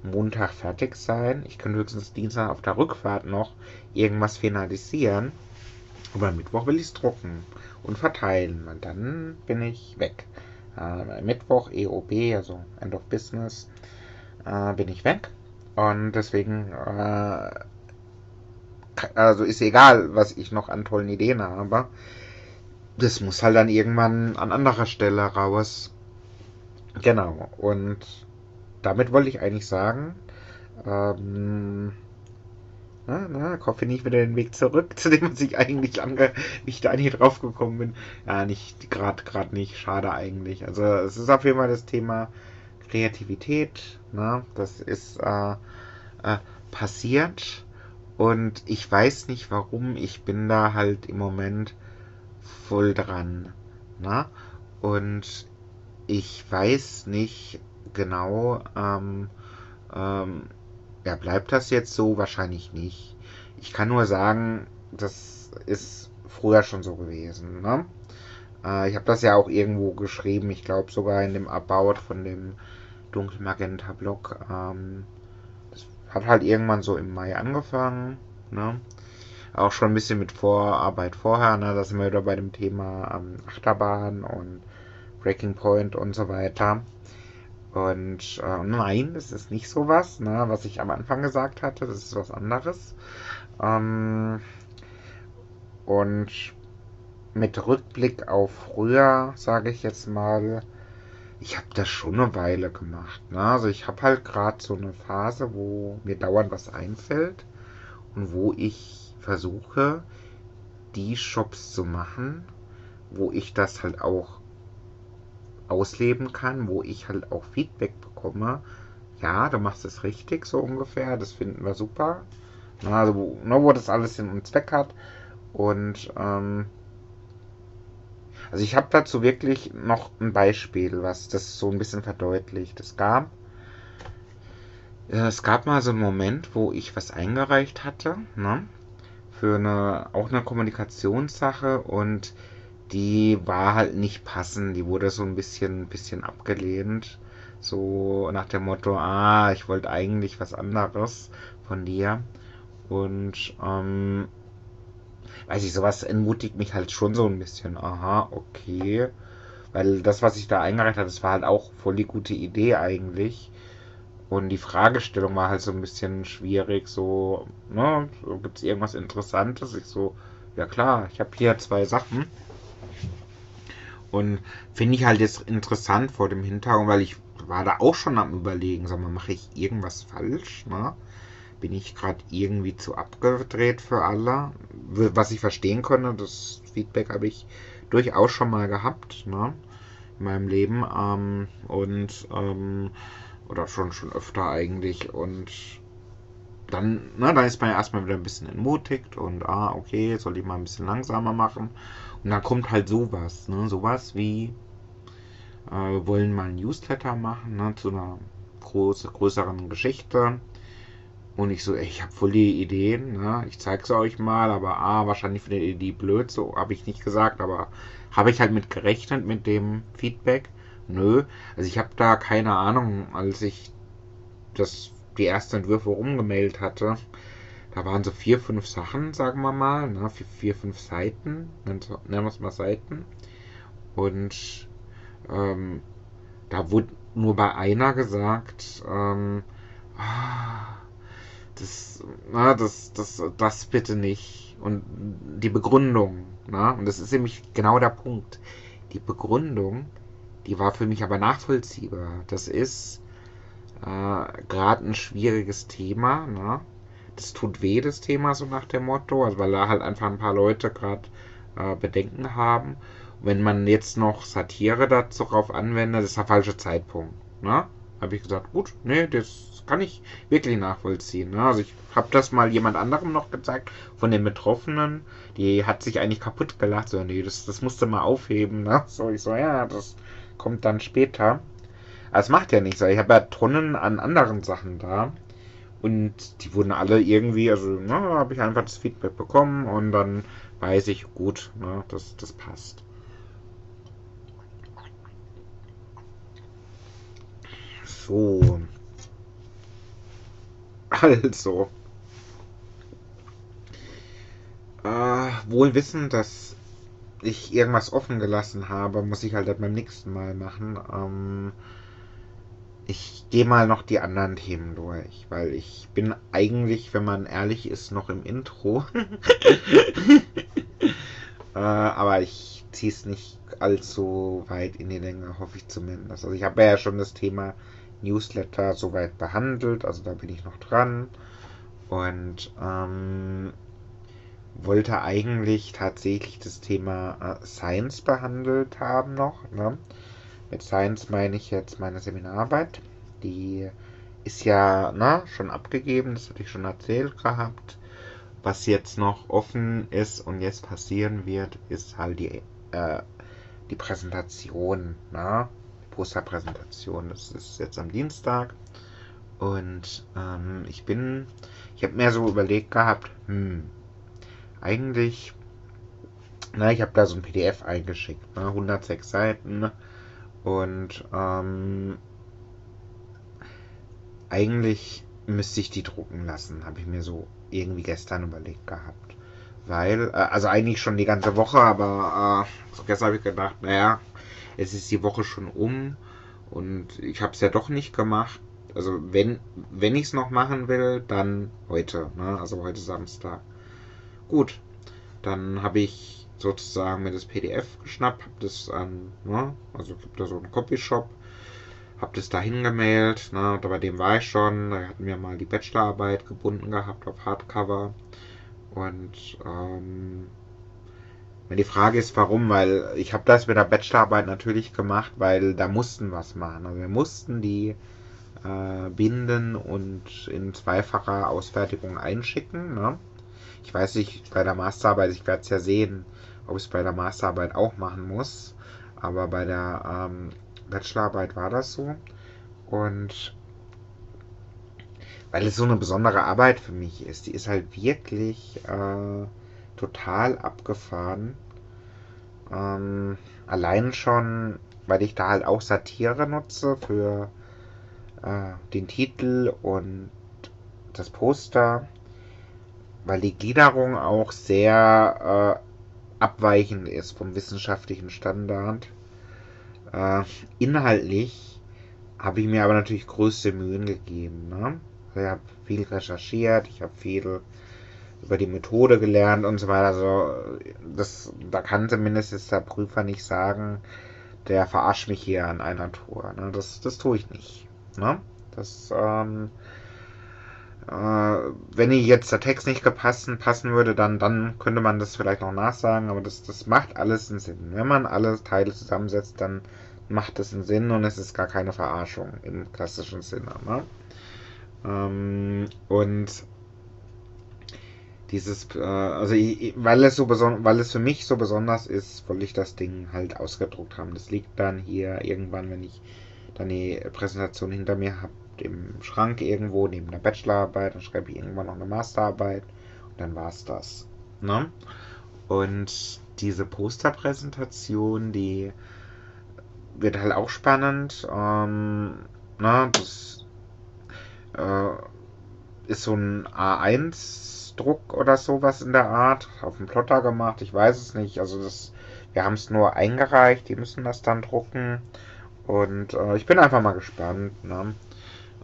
Montag fertig sein. Ich könnte höchstens Dienstag auf der Rückfahrt noch irgendwas finalisieren. Aber Mittwoch will ich es drucken und verteilen. Und dann bin ich weg. Äh, Mittwoch EOB, also End of Business, äh, bin ich weg. Und deswegen, äh, also ist egal, was ich noch an tollen Ideen habe. Das muss halt dann irgendwann an anderer Stelle raus. Genau. Und damit wollte ich eigentlich sagen, ähm, na, na, hoffe nicht wieder den Weg zurück, zu dem ich eigentlich lange nicht nie drauf gekommen bin. Ja, nicht, gerade gerade nicht, schade eigentlich. Also es ist auf jeden Fall das Thema Kreativität, ne? Das ist äh, äh, passiert und ich weiß nicht warum, ich bin da halt im Moment voll dran, ne? Und ich weiß nicht genau, ähm, ähm, ja, bleibt das jetzt so? Wahrscheinlich nicht. Ich kann nur sagen, das ist früher schon so gewesen. Ne? Äh, ich habe das ja auch irgendwo geschrieben, ich glaube sogar in dem About von dem Dunkelmagenta-Blog. Ähm, das hat halt irgendwann so im Mai angefangen. Ne? Auch schon ein bisschen mit Vorarbeit vorher. Ne? Da sind wir wieder bei dem Thema ähm, Achterbahn und Breaking Point und so weiter. Und äh, nein, es ist nicht sowas, ne, was ich am Anfang gesagt hatte, das ist was anderes. Ähm, und mit Rückblick auf früher, sage ich jetzt mal, ich habe das schon eine Weile gemacht. Ne? Also ich habe halt gerade so eine Phase, wo mir dauernd was einfällt und wo ich versuche, die Shops zu machen, wo ich das halt auch ausleben kann, wo ich halt auch Feedback bekomme. Ja, du machst es richtig, so ungefähr. Das finden wir super. Also, wo, ne, wo das alles Sinn und Zweck hat. Und, ähm, also ich habe dazu wirklich noch ein Beispiel, was das so ein bisschen verdeutlicht. Es gab, äh, es gab mal so einen Moment, wo ich was eingereicht hatte, ne? Für eine, auch eine Kommunikationssache und die war halt nicht passend. Die wurde so ein bisschen, bisschen abgelehnt. So nach dem Motto, ah, ich wollte eigentlich was anderes von dir. Und ähm, weiß ich, sowas entmutigt mich halt schon so ein bisschen. Aha, okay. Weil das, was ich da eingereicht habe, das war halt auch voll die gute Idee eigentlich. Und die Fragestellung war halt so ein bisschen schwierig. So, ne, gibt es irgendwas Interessantes? Ich so, ja klar, ich habe hier zwei Sachen. Und finde ich halt jetzt interessant vor dem Hintergrund, weil ich war da auch schon am überlegen, sag mal, mache ich irgendwas falsch? Ne? Bin ich gerade irgendwie zu abgedreht für alle? Was ich verstehen konnte, das Feedback habe ich durchaus schon mal gehabt, ne? In meinem Leben. Ähm, und ähm, oder schon schon öfter eigentlich. Und dann, ne, dann ist man ja erstmal wieder ein bisschen entmutigt und ah, okay, soll ich mal ein bisschen langsamer machen. Und dann kommt halt sowas, ne? Sowas wie äh, wollen mal ein Newsletter machen, ne, zu einer groß, größeren Geschichte. Und ich so, ey, ich habe voll die Ideen, ne? ich zeig's euch mal, aber ah, wahrscheinlich findet ihr die blöd, so habe ich nicht gesagt, aber habe ich halt mit gerechnet mit dem Feedback. Nö, also ich habe da keine Ahnung, als ich das die ersten Entwürfe umgemeldet hatte, da waren so vier, fünf Sachen, sagen wir mal, ne? vier, vier fünf Seiten, nennen wir es mal Seiten. Und ähm, da wurde nur bei einer gesagt, ähm, ah, das, na, das, das, das bitte nicht. Und die Begründung, na, und das ist nämlich genau der Punkt. Die Begründung, die war für mich aber nachvollziehbar. Das ist äh, gerade ein schwieriges Thema, na. Das tut weh, das Thema, so nach dem Motto, also weil da halt einfach ein paar Leute gerade äh, Bedenken haben wenn man jetzt noch Satire darauf anwendet, ist der falsche Zeitpunkt. Ne? Habe ich gesagt, gut, nee, das kann ich wirklich nachvollziehen. Ne? Also ich habe das mal jemand anderem noch gezeigt, von den Betroffenen. Die hat sich eigentlich kaputt gelacht. So, nee, das, das musste mal aufheben. Ne? So, ich so, ja, das kommt dann später. Aber es macht ja nichts. Ich habe ja Tonnen an anderen Sachen da. Und die wurden alle irgendwie, also ne, habe ich einfach das Feedback bekommen und dann weiß ich, gut, ne, das, das passt. So. Also. Äh, wohl wissen, dass ich irgendwas offen gelassen habe, muss ich halt beim nächsten Mal machen. Ähm, ich gehe mal noch die anderen Themen durch, weil ich bin eigentlich, wenn man ehrlich ist, noch im Intro. äh, aber ich ziehe es nicht allzu weit in die Länge, hoffe ich zumindest. Also ich habe ja schon das Thema Newsletter soweit behandelt, also da bin ich noch dran. Und ähm, wollte eigentlich tatsächlich das Thema äh, Science behandelt haben noch. Ne? Mit Science meine ich jetzt meine Seminararbeit. Die ist ja na, schon abgegeben, das hatte ich schon erzählt gehabt. Was jetzt noch offen ist und jetzt passieren wird, ist halt die, äh, die Präsentation. Na? Ne? Posterpräsentation. Das ist jetzt am Dienstag. Und ähm, ich bin, ich habe mir so überlegt gehabt, hm, eigentlich, na, ich habe da so ein PDF eingeschickt, ne, 106 Seiten. Und ähm, eigentlich müsste ich die drucken lassen, habe ich mir so irgendwie gestern überlegt gehabt. Weil, äh, also eigentlich schon die ganze Woche, aber äh, so gestern habe ich gedacht, naja, es ist die Woche schon um und ich habe es ja doch nicht gemacht. Also wenn, wenn ich es noch machen will, dann heute, ne? also heute Samstag. Gut, dann habe ich sozusagen mir das PDF geschnappt, habe das an, ne? also gibt da so einen Copyshop, habe das da hingemailt, ne? bei dem war ich schon, da hatten wir mal die Bachelorarbeit gebunden gehabt auf Hardcover und ähm, die Frage ist, warum? Weil ich habe das mit der Bachelorarbeit natürlich gemacht, weil da mussten was machen. Also wir mussten die äh, binden und in zweifacher Ausfertigung einschicken. Ne? Ich weiß nicht, bei der Masterarbeit, ich werde es ja sehen, ob ich es bei der Masterarbeit auch machen muss. Aber bei der ähm, Bachelorarbeit war das so. Und weil es so eine besondere Arbeit für mich ist, die ist halt wirklich... Äh, total abgefahren. Ähm, allein schon, weil ich da halt auch Satire nutze für äh, den Titel und das Poster, weil die Gliederung auch sehr äh, abweichend ist vom wissenschaftlichen Standard. Äh, inhaltlich habe ich mir aber natürlich größte Mühen gegeben. Ne? Ich habe viel recherchiert, ich habe viel über die Methode gelernt und so weiter. Also das, da kann zumindest jetzt der Prüfer nicht sagen, der verarscht mich hier an einer Tour. Ne? Das, das tue ich nicht. Ne? Das, ähm, äh, wenn jetzt der Text nicht gepasst passen würde, dann, dann könnte man das vielleicht noch nachsagen, aber das, das macht alles einen Sinn. Wenn man alle Teile zusammensetzt, dann macht es einen Sinn und es ist gar keine Verarschung im klassischen Sinne. Ne? Ähm, und dieses, äh, also ich, weil es so weil es für mich so besonders ist, wollte ich das Ding halt ausgedruckt haben. Das liegt dann hier irgendwann, wenn ich dann die Präsentation hinter mir habe, im Schrank irgendwo neben der Bachelorarbeit, dann schreibe ich irgendwann noch eine Masterarbeit und dann war es das. Ne? Und diese Posterpräsentation, die wird halt auch spannend. Ähm, na, das äh, ist so ein A1-Druck oder sowas in der Art. Auf dem Plotter gemacht, ich weiß es nicht. Also das, wir haben es nur eingereicht, die müssen das dann drucken. Und äh, ich bin einfach mal gespannt. Ne?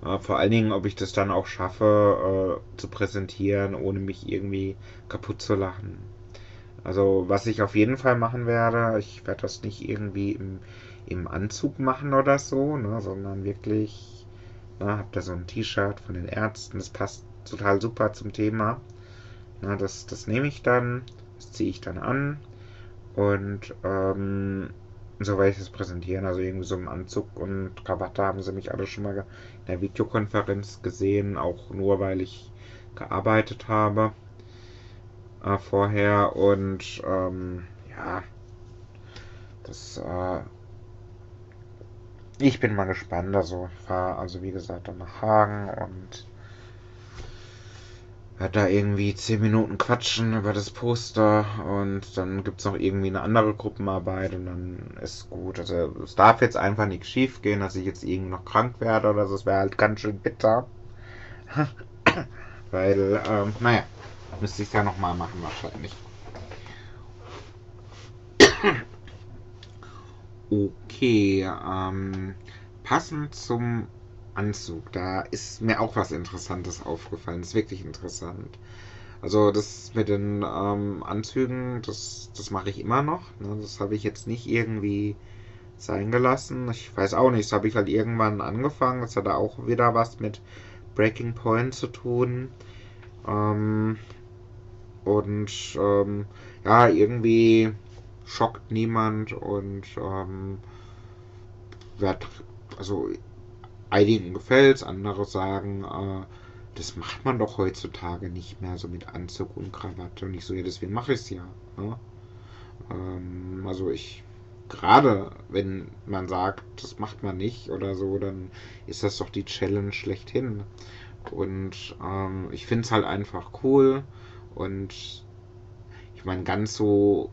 Äh, vor allen Dingen, ob ich das dann auch schaffe äh, zu präsentieren, ohne mich irgendwie kaputt zu lachen. Also was ich auf jeden Fall machen werde, ich werde das nicht irgendwie im, im Anzug machen oder so, ne, sondern wirklich, ne, habt ihr so ein T-Shirt von den Ärzten, das passt total super zum Thema. Na, das, das nehme ich dann, das ziehe ich dann an und ähm, so werde ich es präsentieren. Also irgendwie so im Anzug und Krawatte haben sie mich alle schon mal in der Videokonferenz gesehen, auch nur weil ich gearbeitet habe äh, vorher und ähm, ja, das äh, ich bin mal gespannt. Also ich fahre also wie gesagt dann nach Hagen und werde da irgendwie 10 Minuten quatschen über das Poster und dann gibt es noch irgendwie eine andere Gruppenarbeit und dann ist gut. Also es darf jetzt einfach nichts schief gehen, dass ich jetzt irgendwie noch krank werde oder so. Es wäre halt ganz schön bitter. Weil, ähm, naja, müsste ich es ja nochmal machen wahrscheinlich. Okay, ähm, passend zum Anzug. Da ist mir auch was Interessantes aufgefallen. Das ist wirklich interessant. Also das mit den ähm, Anzügen, das, das mache ich immer noch. Ne? Das habe ich jetzt nicht irgendwie sein gelassen. Ich weiß auch nicht, das habe ich halt irgendwann angefangen. Das hat auch wieder was mit Breaking Point zu tun. Ähm, und ähm, ja, irgendwie schockt niemand und ähm, wird, also einigen gefällt es, andere sagen, äh, das macht man doch heutzutage nicht mehr so mit Anzug und Krawatte. Und ich so, ja, deswegen mache ich es ja. Ne? Ähm, also ich, gerade wenn man sagt, das macht man nicht oder so, dann ist das doch die Challenge schlechthin. Und ähm, ich finde es halt einfach cool. Und ich meine, ganz so,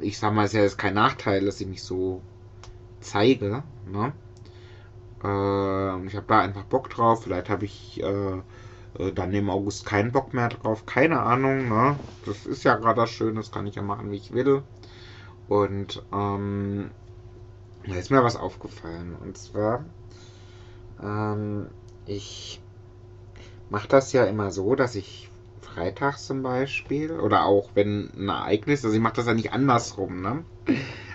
ich sag mal, es ist ja jetzt kein Nachteil, dass ich mich so zeige. Ne? Äh, ich habe da einfach Bock drauf. Vielleicht habe ich äh, äh, dann im August keinen Bock mehr drauf. Keine Ahnung. Ne? Das ist ja gerade schön. Das kann ich ja machen, wie ich will. Und ähm, da ist mir was aufgefallen. Und zwar, ähm, ich mache das ja immer so, dass ich freitags zum Beispiel oder auch wenn ein Ereignis, also ich mache das ja nicht andersrum, ne?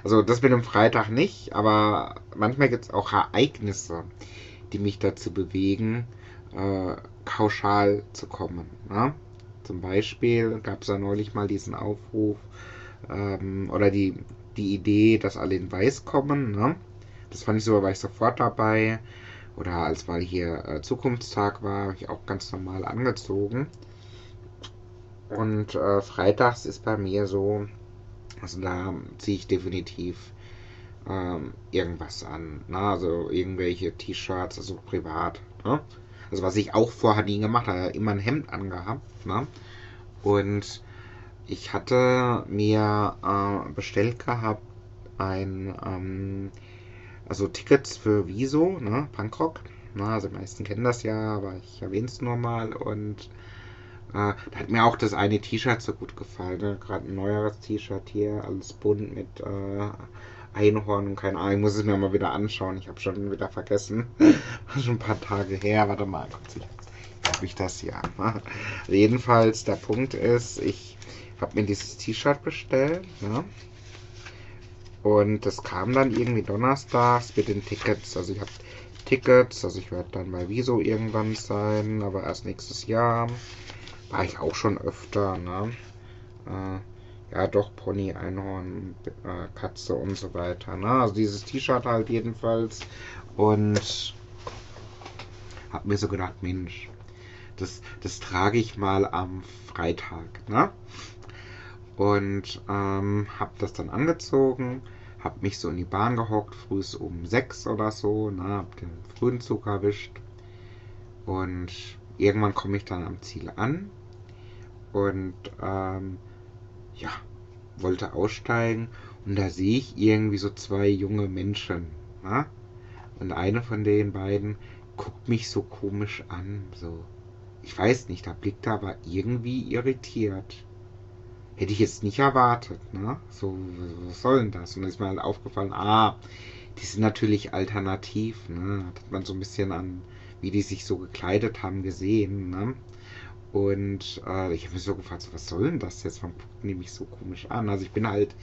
Also das mit dem Freitag nicht, aber manchmal gibt es auch Ereignisse, die mich dazu bewegen, äh, kauschal zu kommen. Ne? Zum Beispiel gab es da neulich mal diesen Aufruf ähm, oder die, die Idee, dass alle in Weiß kommen. Ne? Das fand ich so, war ich sofort dabei. Oder als weil hier äh, Zukunftstag war, habe ich auch ganz normal angezogen. Und äh, freitags ist bei mir so, also da ziehe ich definitiv ähm, irgendwas an. Ne? Also irgendwelche T-Shirts, also privat. Ne? Also was ich auch vorher nie gemacht habe, immer ein Hemd angehabt. Ne? Und ich hatte mir äh, bestellt gehabt ein, ähm, also Tickets für Wieso, ne, Punkrock. Na, also die meisten kennen das ja, aber ich erwähne es nur mal und äh, da hat mir auch das eine T-Shirt so gut gefallen. Ne? Gerade ein neueres T-Shirt hier, alles bunt mit äh, Einhorn und keine Ahnung. Ich muss es mir mal wieder anschauen. Ich habe schon wieder vergessen. schon ein paar Tage her. Warte mal, kurz. Habe ich das ja. Also jedenfalls, der Punkt ist, ich habe mir dieses T-Shirt bestellt. Ne? Und das kam dann irgendwie donnerstags mit den Tickets. Also ich habe Tickets, also ich werde dann bei Wieso irgendwann sein, aber erst nächstes Jahr. War ich auch schon öfter, ne? Äh, ja, doch, Pony, Einhorn, äh, Katze und so weiter, ne? Also dieses T-Shirt halt jedenfalls. Und hab mir so gedacht, Mensch, das, das trage ich mal am Freitag, ne? Und ähm, hab das dann angezogen, hab mich so in die Bahn gehockt, früh um sechs oder so, ne? Hab den frühen Zug erwischt. Und irgendwann komme ich dann am Ziel an und ähm, ja, wollte aussteigen und da sehe ich irgendwie so zwei junge Menschen. Na? Und eine von den beiden guckt mich so komisch an, so. Ich weiß nicht, da blickt er aber irgendwie irritiert. Hätte ich jetzt nicht erwartet, ne? So, was soll denn das? Und dann ist mir halt aufgefallen, ah, die sind natürlich alternativ, ne? Hat man so ein bisschen an, wie die sich so gekleidet haben, gesehen, ne? Und äh, ich habe mich so gefragt, so, was soll denn das jetzt? Warum gucken die mich so komisch an? Also ich bin halt,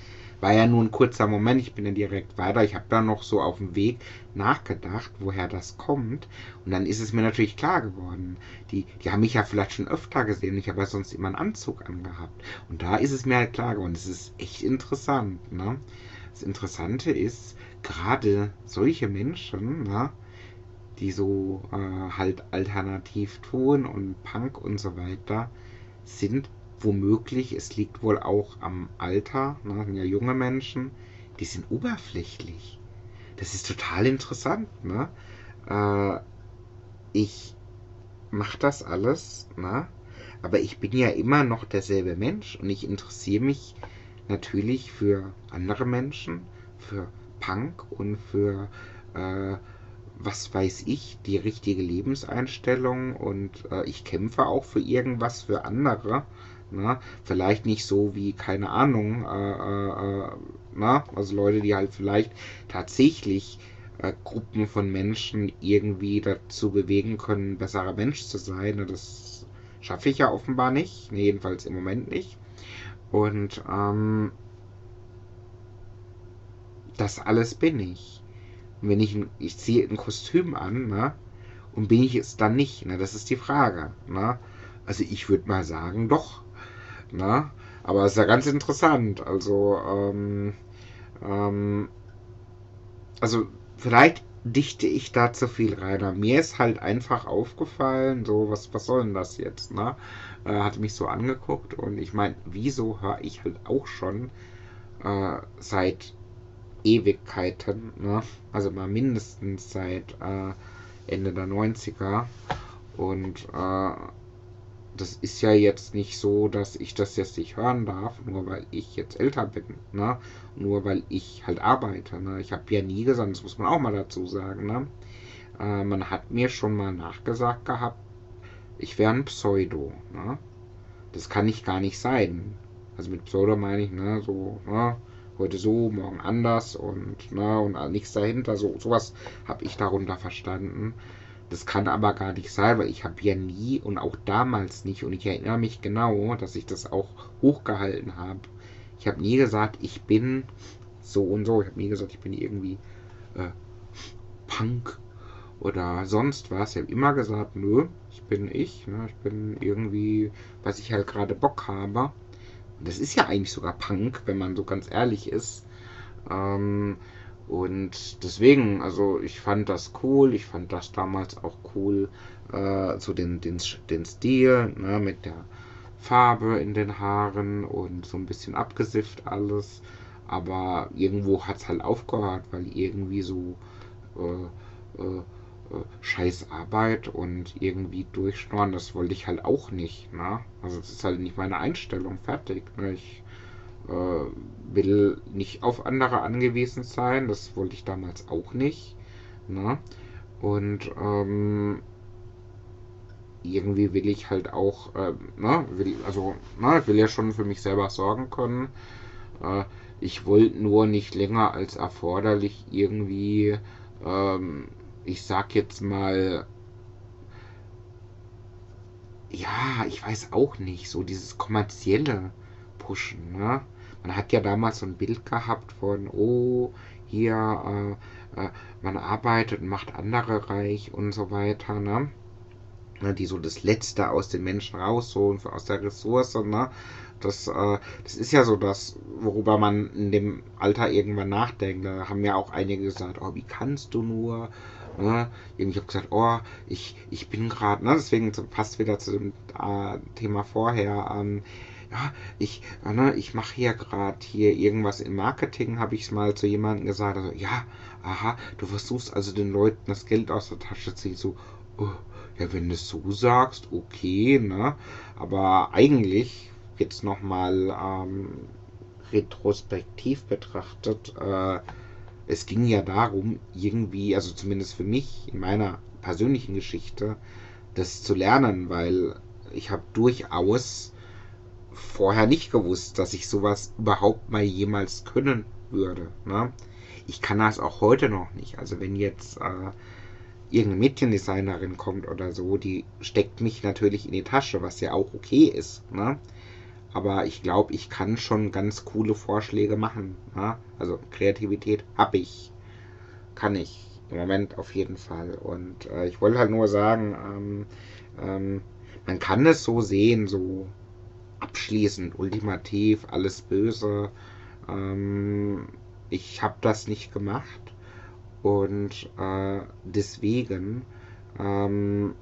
war ja nur ein kurzer Moment, ich bin dann direkt weiter. Ich habe dann noch so auf dem Weg nachgedacht, woher das kommt. Und dann ist es mir natürlich klar geworden. Die, die haben mich ja vielleicht schon öfter gesehen. Ich habe ja sonst immer einen Anzug angehabt. Und da ist es mir halt klar geworden. Das ist echt interessant. Ne? Das Interessante ist, gerade solche Menschen, ne? Die so äh, halt alternativ tun und Punk und so weiter, sind womöglich, es liegt wohl auch am Alter, ne, sind ja junge Menschen, die sind oberflächlich. Das ist total interessant. Ne? Äh, ich mache das alles, ne? aber ich bin ja immer noch derselbe Mensch und ich interessiere mich natürlich für andere Menschen, für Punk und für äh, was weiß ich, die richtige Lebenseinstellung und äh, ich kämpfe auch für irgendwas für andere. Ne? Vielleicht nicht so wie, keine Ahnung, äh, äh, äh na? also Leute, die halt vielleicht tatsächlich äh, Gruppen von Menschen irgendwie dazu bewegen können, besserer Mensch zu sein. Ne? Das schaffe ich ja offenbar nicht, nee, jedenfalls im Moment nicht. Und ähm, das alles bin ich wenn ich, ich ziehe ein Kostüm an, ne? Und bin ich es dann nicht? Ne? Das ist die Frage. Ne? Also ich würde mal sagen, doch. Ne? Aber es ist ja ganz interessant. Also, ähm, ähm, also vielleicht dichte ich da zu viel rein. Mir ist halt einfach aufgefallen, so, was, was soll denn das jetzt? Ne? Äh, hat mich so angeguckt und ich meine, wieso höre ich halt auch schon äh, seit Ewigkeiten, ne? also mal mindestens seit äh, Ende der 90er. Und äh, das ist ja jetzt nicht so, dass ich das jetzt nicht hören darf, nur weil ich jetzt älter bin, ne? nur weil ich halt arbeite. Ne? Ich habe ja nie gesagt, das muss man auch mal dazu sagen. Ne? Äh, man hat mir schon mal nachgesagt gehabt, ich wäre ein Pseudo. Ne? Das kann ich gar nicht sein. Also mit Pseudo meine ich, ne, so, ne, heute so, morgen anders und, ne, und nichts dahinter. So, sowas habe ich darunter verstanden. Das kann aber gar nicht sein, weil ich habe ja nie und auch damals nicht, und ich erinnere mich genau, dass ich das auch hochgehalten habe. Ich habe nie gesagt, ich bin so und so. Ich habe nie gesagt, ich bin irgendwie äh, Punk oder sonst was. Ich habe immer gesagt, nö, ich bin ich. Ne? Ich bin irgendwie, was ich halt gerade Bock habe das ist ja eigentlich sogar Punk, wenn man so ganz ehrlich ist. Ähm, und deswegen, also ich fand das cool, ich fand das damals auch cool, äh, so den, den, den Stil, ne, mit der Farbe in den Haaren und so ein bisschen abgesifft alles. Aber irgendwo hat es halt aufgehört, weil irgendwie so äh, äh, scheiß Arbeit und irgendwie durchschnorren, das wollte ich halt auch nicht. Ne? Also das ist halt nicht meine Einstellung, fertig. Ne? Ich äh, will nicht auf andere angewiesen sein, das wollte ich damals auch nicht. Ne? Und ähm, irgendwie will ich halt auch, äh, ne, will, also, ne, will ja schon für mich selber sorgen können. Äh, ich wollte nur nicht länger als erforderlich irgendwie ähm, ich sag jetzt mal, ja, ich weiß auch nicht, so dieses kommerzielle Pushen, ne? Man hat ja damals so ein Bild gehabt von, oh, hier, äh, äh, man arbeitet und macht andere reich und so weiter, ne? Die so das Letzte aus den Menschen rausholen, aus der Ressource, ne? Das, äh, das ist ja so das, worüber man in dem Alter irgendwann nachdenkt. Da haben ja auch einige gesagt, oh, wie kannst du nur? Ne? Ich habe gesagt, oh, ich, ich bin gerade, ne? deswegen passt wieder zu dem äh, Thema vorher. Ähm, ja, ich, äh, ne, ich mache hier gerade hier irgendwas im Marketing, habe ich es mal zu jemandem gesagt. Also, ja, aha, du versuchst also den Leuten das Geld aus der Tasche zu ziehen. So, oh, ja, wenn du es so sagst, okay, ne? Aber eigentlich, jetzt nochmal ähm, retrospektiv betrachtet, äh, es ging ja darum, irgendwie, also zumindest für mich in meiner persönlichen Geschichte, das zu lernen, weil ich habe durchaus vorher nicht gewusst, dass ich sowas überhaupt mal jemals können würde. Ne? Ich kann das auch heute noch nicht. Also wenn jetzt äh, irgendeine Mädchendesignerin kommt oder so, die steckt mich natürlich in die Tasche, was ja auch okay ist. Ne? Aber ich glaube, ich kann schon ganz coole Vorschläge machen. Ja? Also Kreativität habe ich, kann ich im Moment auf jeden Fall. Und äh, ich wollte halt nur sagen, ähm, ähm, man kann es so sehen, so abschließend, ultimativ, alles böse. Ähm, ich habe das nicht gemacht und äh, deswegen ähm,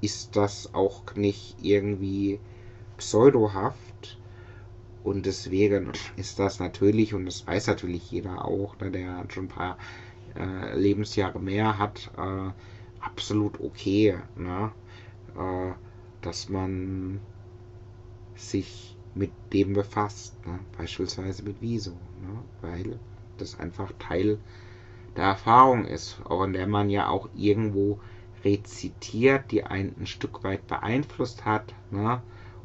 ist das auch nicht irgendwie pseudohaft. Und deswegen ist das natürlich, und das weiß natürlich jeder auch, ne, der schon ein paar äh, Lebensjahre mehr hat, äh, absolut okay, ne? Äh, dass man sich mit dem befasst, ne? beispielsweise mit Wieso, ne? weil das einfach Teil der Erfahrung ist, in der man ja auch irgendwo rezitiert, die einen ein Stück weit beeinflusst hat. Ne?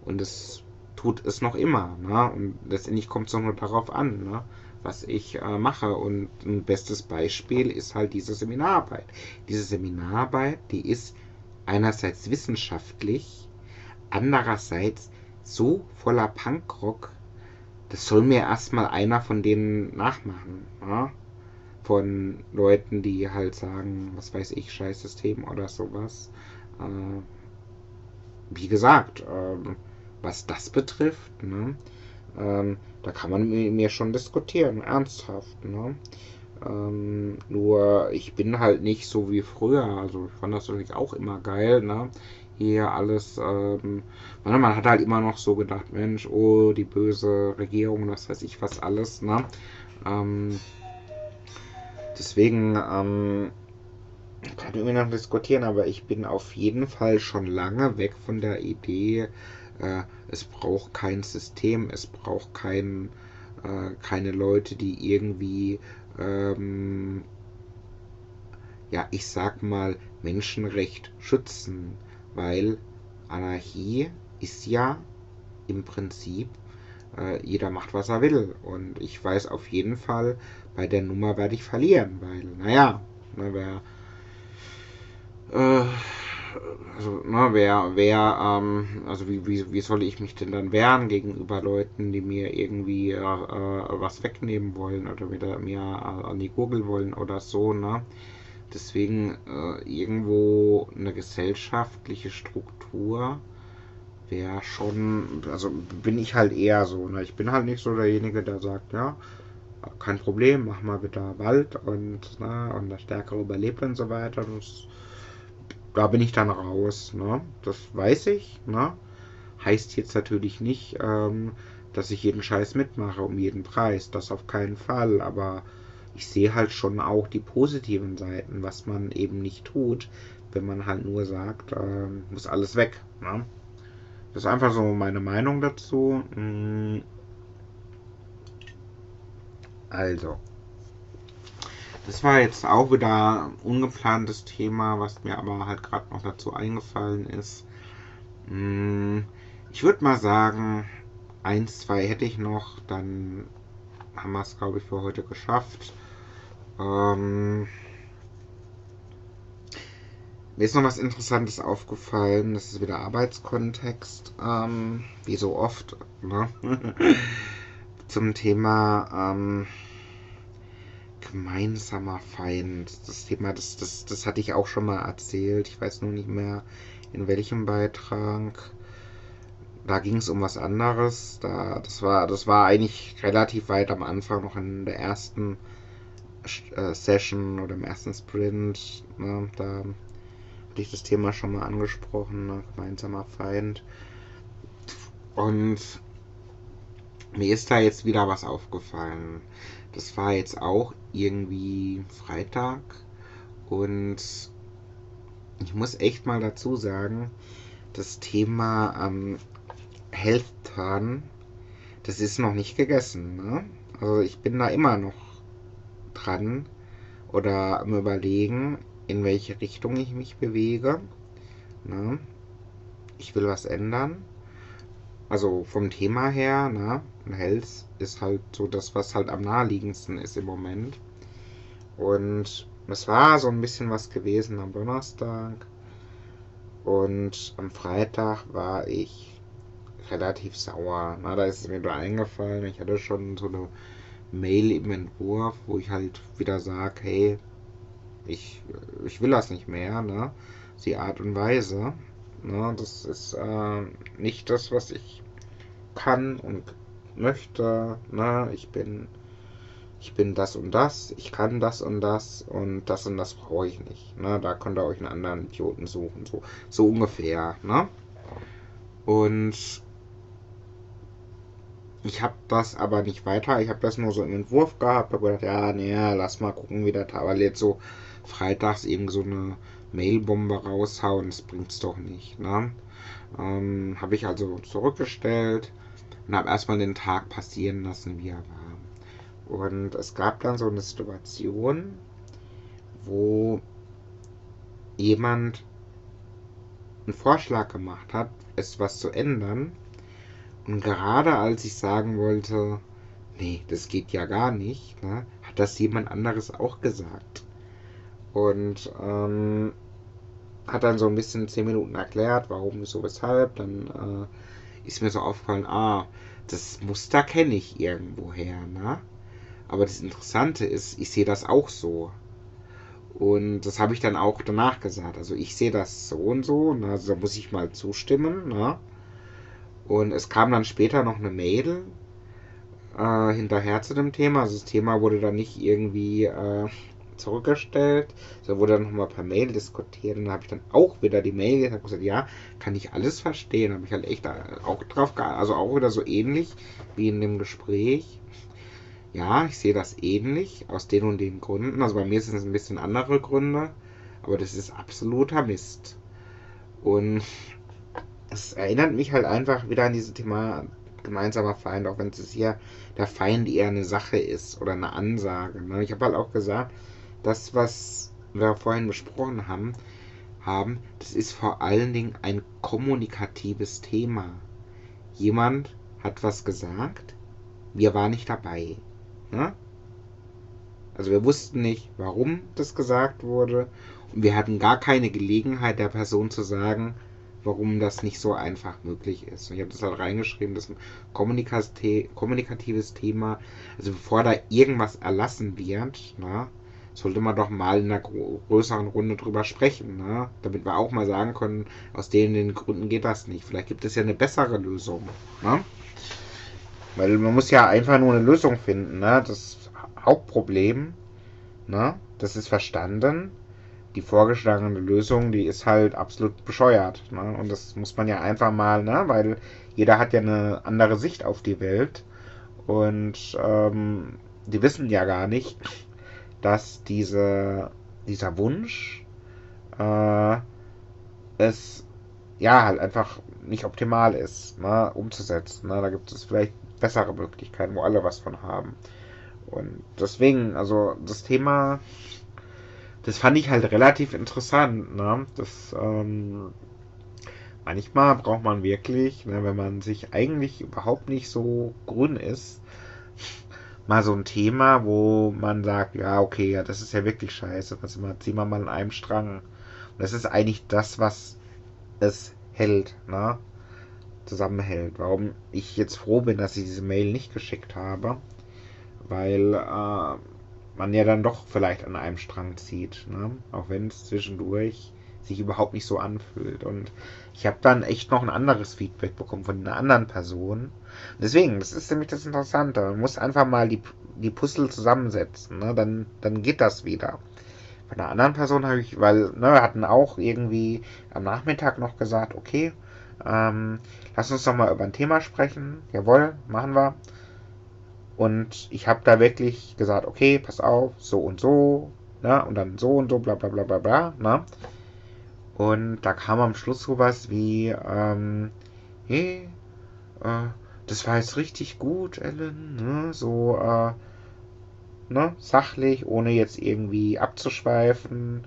Und es tut es noch immer. Ne? Und letztendlich kommt es nur darauf an, ne? was ich äh, mache. Und ein bestes Beispiel ist halt diese Seminararbeit. Diese Seminararbeit, die ist einerseits wissenschaftlich, andererseits so voller Punkrock, das soll mir erstmal einer von denen nachmachen. Ne? Von Leuten, die halt sagen, was weiß ich, Scheißsystem oder sowas. Äh, wie gesagt, äh, was das betrifft, ne, ähm, da kann man mir schon diskutieren, ernsthaft. Ne? Ähm, nur ich bin halt nicht so wie früher. Also ich fand das natürlich auch immer geil, ne? Hier alles, ähm, man hat halt immer noch so gedacht, Mensch, oh, die böse Regierung, das weiß ich was alles, ne? Ähm, deswegen, ähm, kann wir noch diskutieren, aber ich bin auf jeden Fall schon lange weg von der Idee, es braucht kein System, es braucht kein, äh, keine Leute, die irgendwie, ähm, ja, ich sag mal, Menschenrecht schützen, weil Anarchie ist ja im Prinzip, äh, jeder macht, was er will. Und ich weiß auf jeden Fall, bei der Nummer werde ich verlieren, weil, naja, ne, wer, äh, also, ne, wer, wer, ähm, also wie, wie, wie soll ich mich denn dann wehren gegenüber Leuten, die mir irgendwie äh, was wegnehmen wollen oder wieder mir äh, an die Gurgel wollen oder so, ne? Deswegen äh, irgendwo eine gesellschaftliche Struktur wäre schon, also bin ich halt eher so, ne? Ich bin halt nicht so derjenige, der sagt, ja, kein Problem, mach mal bitte Wald und, ne, und der Stärkere überlebt und so weiter. Das da bin ich dann raus. Ne? Das weiß ich. Ne? Heißt jetzt natürlich nicht, ähm, dass ich jeden Scheiß mitmache um jeden Preis. Das auf keinen Fall. Aber ich sehe halt schon auch die positiven Seiten, was man eben nicht tut, wenn man halt nur sagt, äh, muss alles weg. Ne? Das ist einfach so meine Meinung dazu. Hm. Also, das war jetzt auch wieder ein ungeplantes Thema, was mir aber halt gerade noch dazu eingefallen ist. Hm, ich würde mal sagen, eins, zwei hätte ich noch, dann haben wir es, glaube ich, für heute geschafft. Ähm, mir ist noch was Interessantes aufgefallen. Das ist wieder Arbeitskontext, ähm, wie so oft, ne? Zum Thema ähm, gemeinsamer Feind. Das Thema, das, das, das hatte ich auch schon mal erzählt. Ich weiß nur nicht mehr, in welchem Beitrag. Da ging es um was anderes. Da, das, war, das war eigentlich relativ weit am Anfang, noch in der ersten äh, Session oder im ersten Sprint. Ne? Da hatte ich das Thema schon mal angesprochen, ne? gemeinsamer Feind. Und mir ist da jetzt wieder was aufgefallen. Das war jetzt auch irgendwie Freitag und ich muss echt mal dazu sagen, das Thema ähm, Health Turn, das ist noch nicht gegessen. Ne? Also ich bin da immer noch dran oder am Überlegen, in welche Richtung ich mich bewege. Ne? Ich will was ändern. Also vom Thema her, ne? Health ist halt so das, was halt am naheliegendsten ist im Moment. Und es war so ein bisschen was gewesen am Donnerstag. Und am Freitag war ich relativ sauer. Na, da ist es mir wieder eingefallen. Ich hatte schon so eine Mail im Entwurf, wo ich halt wieder sage, hey, ich, ich will das nicht mehr, ne? Die Art und Weise. Ne? Das ist äh, nicht das, was ich kann und möchte. Ne? Ich bin ich bin das und das, ich kann das und das und das und das brauche ich nicht. Ne? Da könnt ihr euch einen anderen Idioten suchen. So, so ungefähr. Ne? Und ich habe das aber nicht weiter. Ich habe das nur so im Entwurf gehabt. habe gedacht, ja, nee, lass mal gucken, wie der Weil jetzt so freitags eben so eine Mailbombe raushauen, das bringt's doch nicht. Ne? Ähm, habe ich also zurückgestellt und habe erstmal den Tag passieren lassen, wie er war. Und es gab dann so eine Situation, wo jemand einen Vorschlag gemacht hat, es was zu ändern. Und gerade als ich sagen wollte, nee, das geht ja gar nicht, ne, hat das jemand anderes auch gesagt. Und ähm, hat dann so ein bisschen zehn Minuten erklärt, warum, so, weshalb. Dann äh, ist mir so aufgefallen, ah, das Muster kenne ich irgendwoher, ne? Aber das Interessante ist, ich sehe das auch so. Und das habe ich dann auch danach gesagt. Also ich sehe das so und so, ne? also da muss ich mal zustimmen. Ne? Und es kam dann später noch eine Mail äh, hinterher zu dem Thema. Also das Thema wurde dann nicht irgendwie äh, zurückgestellt. So wurde dann nochmal per Mail diskutiert und dann habe ich dann auch wieder die Mail gesagt, gesagt ja, kann ich alles verstehen. Habe ich halt echt auch drauf geachtet, also auch wieder so ähnlich wie in dem Gespräch. Ja, ich sehe das ähnlich, aus den und den Gründen. Also bei mir sind es ein bisschen andere Gründe, aber das ist absoluter Mist. Und es erinnert mich halt einfach wieder an dieses Thema gemeinsamer Feind, auch wenn es hier der Feind eher eine Sache ist oder eine Ansage. Ne? Ich habe halt auch gesagt, das, was wir vorhin besprochen haben, haben, das ist vor allen Dingen ein kommunikatives Thema. Jemand hat was gesagt, wir waren nicht dabei. Ne? Also wir wussten nicht, warum das gesagt wurde und wir hatten gar keine Gelegenheit der Person zu sagen, warum das nicht so einfach möglich ist. Und ich habe das halt reingeschrieben, das ist ein kommunikatives Thema. Also bevor da irgendwas erlassen wird, ne, sollte man doch mal in einer größeren Runde drüber sprechen, ne? damit wir auch mal sagen können, aus den, den Gründen geht das nicht. Vielleicht gibt es ja eine bessere Lösung. Ne? Weil man muss ja einfach nur eine Lösung finden. Ne? Das Hauptproblem, ne? das ist verstanden. Die vorgeschlagene Lösung, die ist halt absolut bescheuert. Ne? Und das muss man ja einfach mal, ne? weil jeder hat ja eine andere Sicht auf die Welt. Und ähm, die wissen ja gar nicht, dass diese, dieser Wunsch äh, es ja halt einfach nicht optimal ist, ne, umzusetzen. Ne? Da gibt es vielleicht bessere Möglichkeiten, wo alle was von haben. Und deswegen, also das Thema, das fand ich halt relativ interessant. Ne? Das, ähm, manchmal braucht man wirklich, ne, wenn man sich eigentlich überhaupt nicht so grün ist, mal so ein Thema, wo man sagt, ja, okay, ja, das ist ja wirklich scheiße, was immer, ziehen wir mal an einem Strang. Und das ist eigentlich das, was es hält, ne? Zusammenhält. Warum ich jetzt froh bin, dass ich diese Mail nicht geschickt habe, weil äh, man ja dann doch vielleicht an einem Strang zieht, ne? Auch wenn es zwischendurch sich überhaupt nicht so anfühlt. Und ich habe dann echt noch ein anderes Feedback bekommen von einer anderen Person. Deswegen, das ist nämlich das Interessante. Man muss einfach mal die, die Puzzle zusammensetzen. Ne? Dann, dann geht das wieder. Von einer anderen Person habe ich, weil, ne, wir hatten auch irgendwie am Nachmittag noch gesagt, okay, ähm, lass uns doch mal über ein Thema sprechen. Jawohl, machen wir. Und ich habe da wirklich gesagt, okay, pass auf, so und so, ne, und dann so und so, bla bla bla bla bla, ne. Und da kam am Schluss sowas wie, ähm, hey, äh, das war jetzt richtig gut, Ellen, ne? So, äh, ne, sachlich, ohne jetzt irgendwie abzuschweifen.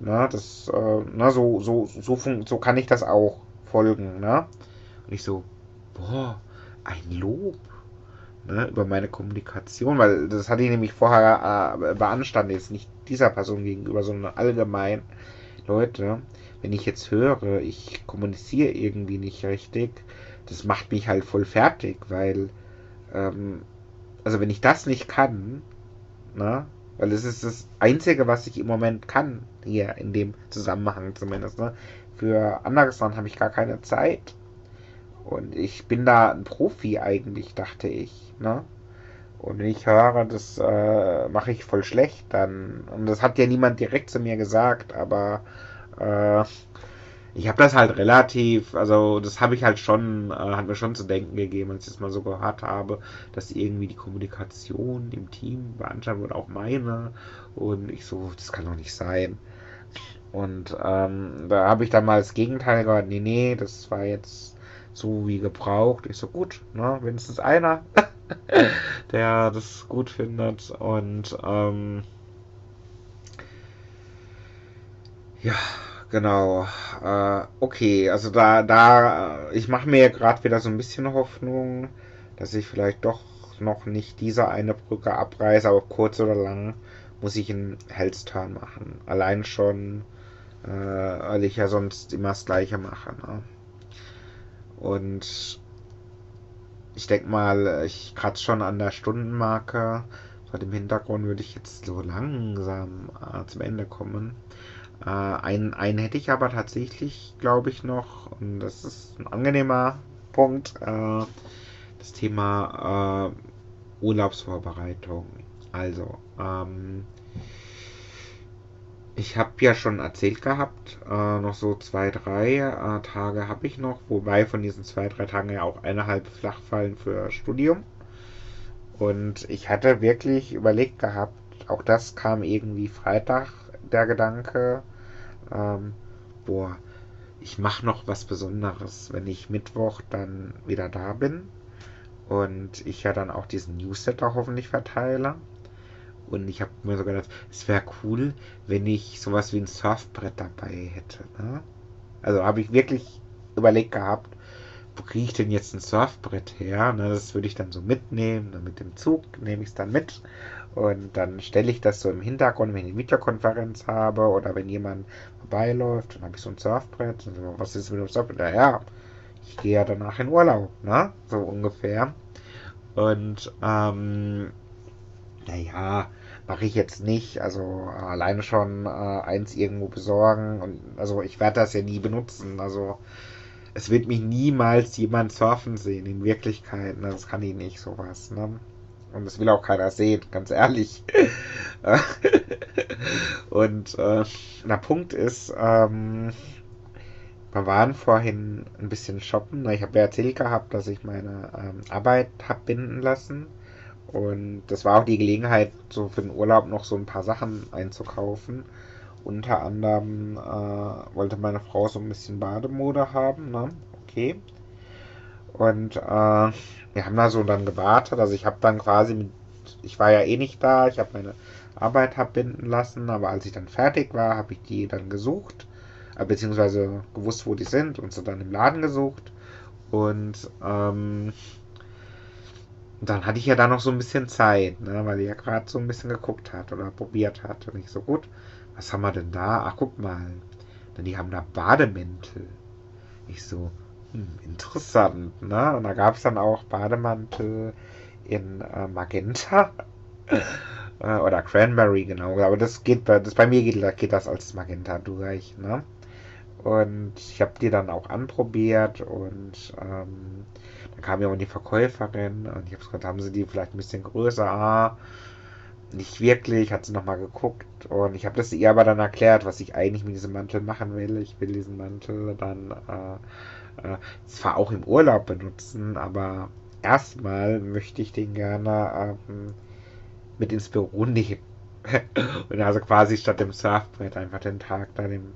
Ne, das, äh, ne, so, so, so, so kann ich das auch folgen, ne? Und ich so, boah, ein Lob. Ne, über meine Kommunikation, weil das hatte ich nämlich vorher äh, beanstandet, jetzt nicht dieser Person gegenüber, sondern allgemein Leute, wenn ich jetzt höre, ich kommuniziere irgendwie nicht richtig, das macht mich halt voll fertig, weil, ähm, also wenn ich das nicht kann, ne, weil es ist das Einzige, was ich im Moment kann, hier in dem Zusammenhang zumindest, ne, für anderes dann habe ich gar keine Zeit. Und ich bin da ein Profi eigentlich, dachte ich, ne? Und wenn ich höre, das äh, mache ich voll schlecht, dann. Und das hat ja niemand direkt zu mir gesagt, aber äh, ich habe das halt relativ, also das habe ich halt schon, äh, hat mir schon zu denken gegeben, als ich es mal so gehört habe, dass irgendwie die Kommunikation im Team beanstandet wurde, auch meine. Und ich so, das kann doch nicht sein. Und ähm, da habe ich dann mal das Gegenteil gehört, nee, nee, das war jetzt so wie gebraucht. Ich so, gut, ne, wenigstens einer, der das gut findet. Und ähm, ja, Genau. Äh, okay, also da, da, ich mache mir gerade wieder so ein bisschen Hoffnung, dass ich vielleicht doch noch nicht diese eine Brücke abreiße, aber kurz oder lang muss ich einen Hellsturn machen. Allein schon, äh, weil ich ja sonst immer das Gleiche mache. Ne? Und ich denke mal, ich kratze schon an der Stundenmarke. Vor dem Hintergrund würde ich jetzt so langsam äh, zum Ende kommen. Äh, einen, einen hätte ich aber tatsächlich, glaube ich, noch, und das ist ein angenehmer Punkt, äh, das Thema äh, Urlaubsvorbereitung. Also, ähm, ich habe ja schon erzählt gehabt, äh, noch so zwei, drei äh, Tage habe ich noch, wobei von diesen zwei, drei Tagen ja auch eineinhalb flachfallen für Studium. Und ich hatte wirklich überlegt gehabt, auch das kam irgendwie Freitag, der Gedanke, ähm, boah, ich mache noch was Besonderes, wenn ich Mittwoch dann wieder da bin und ich ja dann auch diesen Newsletter hoffentlich verteile. Und ich habe mir so gedacht, es wäre cool, wenn ich sowas wie ein Surfbrett dabei hätte. Ne? Also habe ich wirklich überlegt gehabt, wo kriege ich denn jetzt ein Surfbrett her? Ne, das würde ich dann so mitnehmen. Mit dem Zug nehme ich es dann mit. Und dann stelle ich das so im Hintergrund, wenn ich eine Videokonferenz habe oder wenn jemand vorbeiläuft, dann habe ich so ein Surfbrett. Und so, was ist mit dem Surfbrett? Naja, ich gehe ja danach in Urlaub, ne? So ungefähr. Und, ähm, naja, mache ich jetzt nicht. Also alleine schon äh, eins irgendwo besorgen. Und also ich werde das ja nie benutzen. Also es wird mich niemals jemand surfen sehen, in Wirklichkeit. Ne? Das kann ich nicht, sowas. Ne? Und das will auch keiner sehen, ganz ehrlich. und äh, der Punkt ist, ähm, wir waren vorhin ein bisschen shoppen. Ich habe ja erzählt gehabt, dass ich meine ähm, Arbeit habe binden lassen. Und das war auch die Gelegenheit, so für den Urlaub noch so ein paar Sachen einzukaufen. Unter anderem äh, wollte meine Frau so ein bisschen Bademode haben, ne? Okay. Und äh, wir haben da so dann gewartet. Also ich habe dann quasi mit, ich war ja eh nicht da, ich habe meine Arbeit abbinden lassen, aber als ich dann fertig war, habe ich die dann gesucht, äh, beziehungsweise gewusst, wo die sind und sie dann im Laden gesucht. Und ähm, dann hatte ich ja da noch so ein bisschen Zeit, ne, weil die ja gerade so ein bisschen geguckt hat oder probiert hat. Und ich so, gut, was haben wir denn da? Ach, guck mal. Denn die haben da Bademäntel. Ich so, hm, interessant, ne? Und da gab es dann auch Bademantel in äh, Magenta äh, oder Cranberry, genau. Aber das geht bei, das, bei mir geht, geht das als Magenta durch, ne? Und ich habe die dann auch anprobiert und ähm, dann kam ja auch die Verkäuferin und ich habe gesagt, haben sie die vielleicht ein bisschen größer? Ah, nicht wirklich, hat sie nochmal geguckt und ich habe das ihr aber dann erklärt, was ich eigentlich mit diesem Mantel machen will. Ich will diesen Mantel dann äh, äh, zwar auch im Urlaub benutzen, aber erstmal möchte ich den gerne ähm, mit ins Büro nehmen. und also quasi statt dem Surfbrett einfach den Tag dann im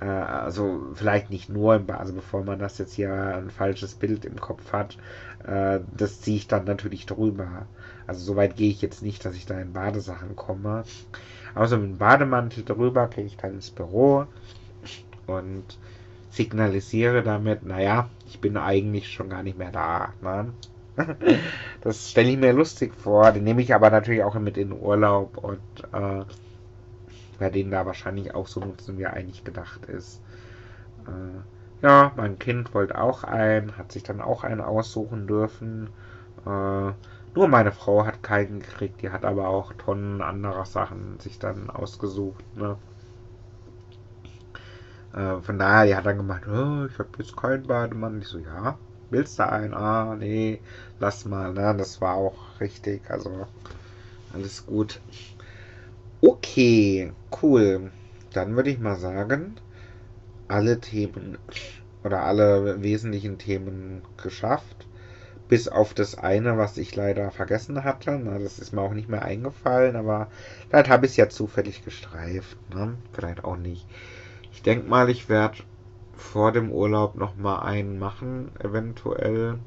äh, also vielleicht nicht nur im also bevor man das jetzt hier ein falsches Bild im Kopf hat, äh, das ziehe ich dann natürlich drüber. Also so weit gehe ich jetzt nicht, dass ich da in Badesachen komme. Außer mit dem Bademantel drüber gehe ich dann ins Büro und signalisiere damit, naja, ich bin eigentlich schon gar nicht mehr da. Ne? Das stelle ich mir lustig vor. Den nehme ich aber natürlich auch mit in den Urlaub und äh, bei denen da wahrscheinlich auch so nutzen, wie er eigentlich gedacht ist. Äh, ja, mein Kind wollte auch einen, hat sich dann auch einen aussuchen dürfen. Äh, nur meine Frau hat keinen gekriegt, die hat aber auch Tonnen anderer Sachen sich dann ausgesucht. Ne? Äh, von daher, die hat dann gemeint, oh, ich habe jetzt keinen Bademann. Ich so, ja, willst du einen? Ah, nee, lass mal. Ne? Das war auch richtig, also alles gut. Okay, cool. Dann würde ich mal sagen, alle Themen oder alle wesentlichen Themen geschafft. Bis auf das eine, was ich leider vergessen hatte. Na, das ist mir auch nicht mehr eingefallen, aber vielleicht habe ich es ja zufällig gestreift. Ne? Vielleicht auch nicht. Ich denke mal, ich werde vor dem Urlaub nochmal einen machen, eventuell.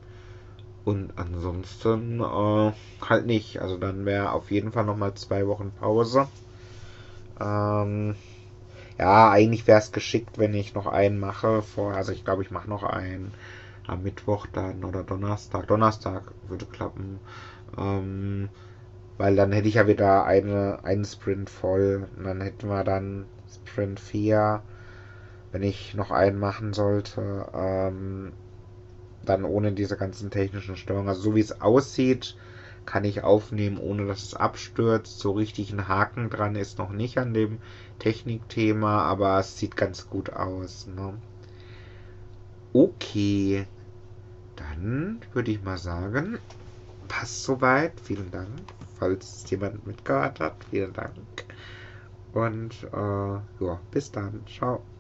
Und ansonsten äh, halt nicht. Also dann wäre auf jeden Fall nochmal zwei Wochen Pause. Ähm, ja, eigentlich wäre es geschickt, wenn ich noch einen mache. Vor, also ich glaube, ich mache noch einen am Mittwoch dann oder Donnerstag. Donnerstag würde klappen. Ähm, weil dann hätte ich ja wieder eine, einen Sprint voll. Und dann hätten wir dann Sprint 4, wenn ich noch einen machen sollte. Ähm, dann ohne diese ganzen technischen Störungen. Also so wie es aussieht, kann ich aufnehmen, ohne dass es abstürzt. So richtig ein Haken dran ist noch nicht an dem Technikthema, aber es sieht ganz gut aus. Ne? Okay, dann würde ich mal sagen, passt soweit. Vielen Dank, falls jemand mitgehört hat. Vielen Dank. Und äh, ja, bis dann. Ciao.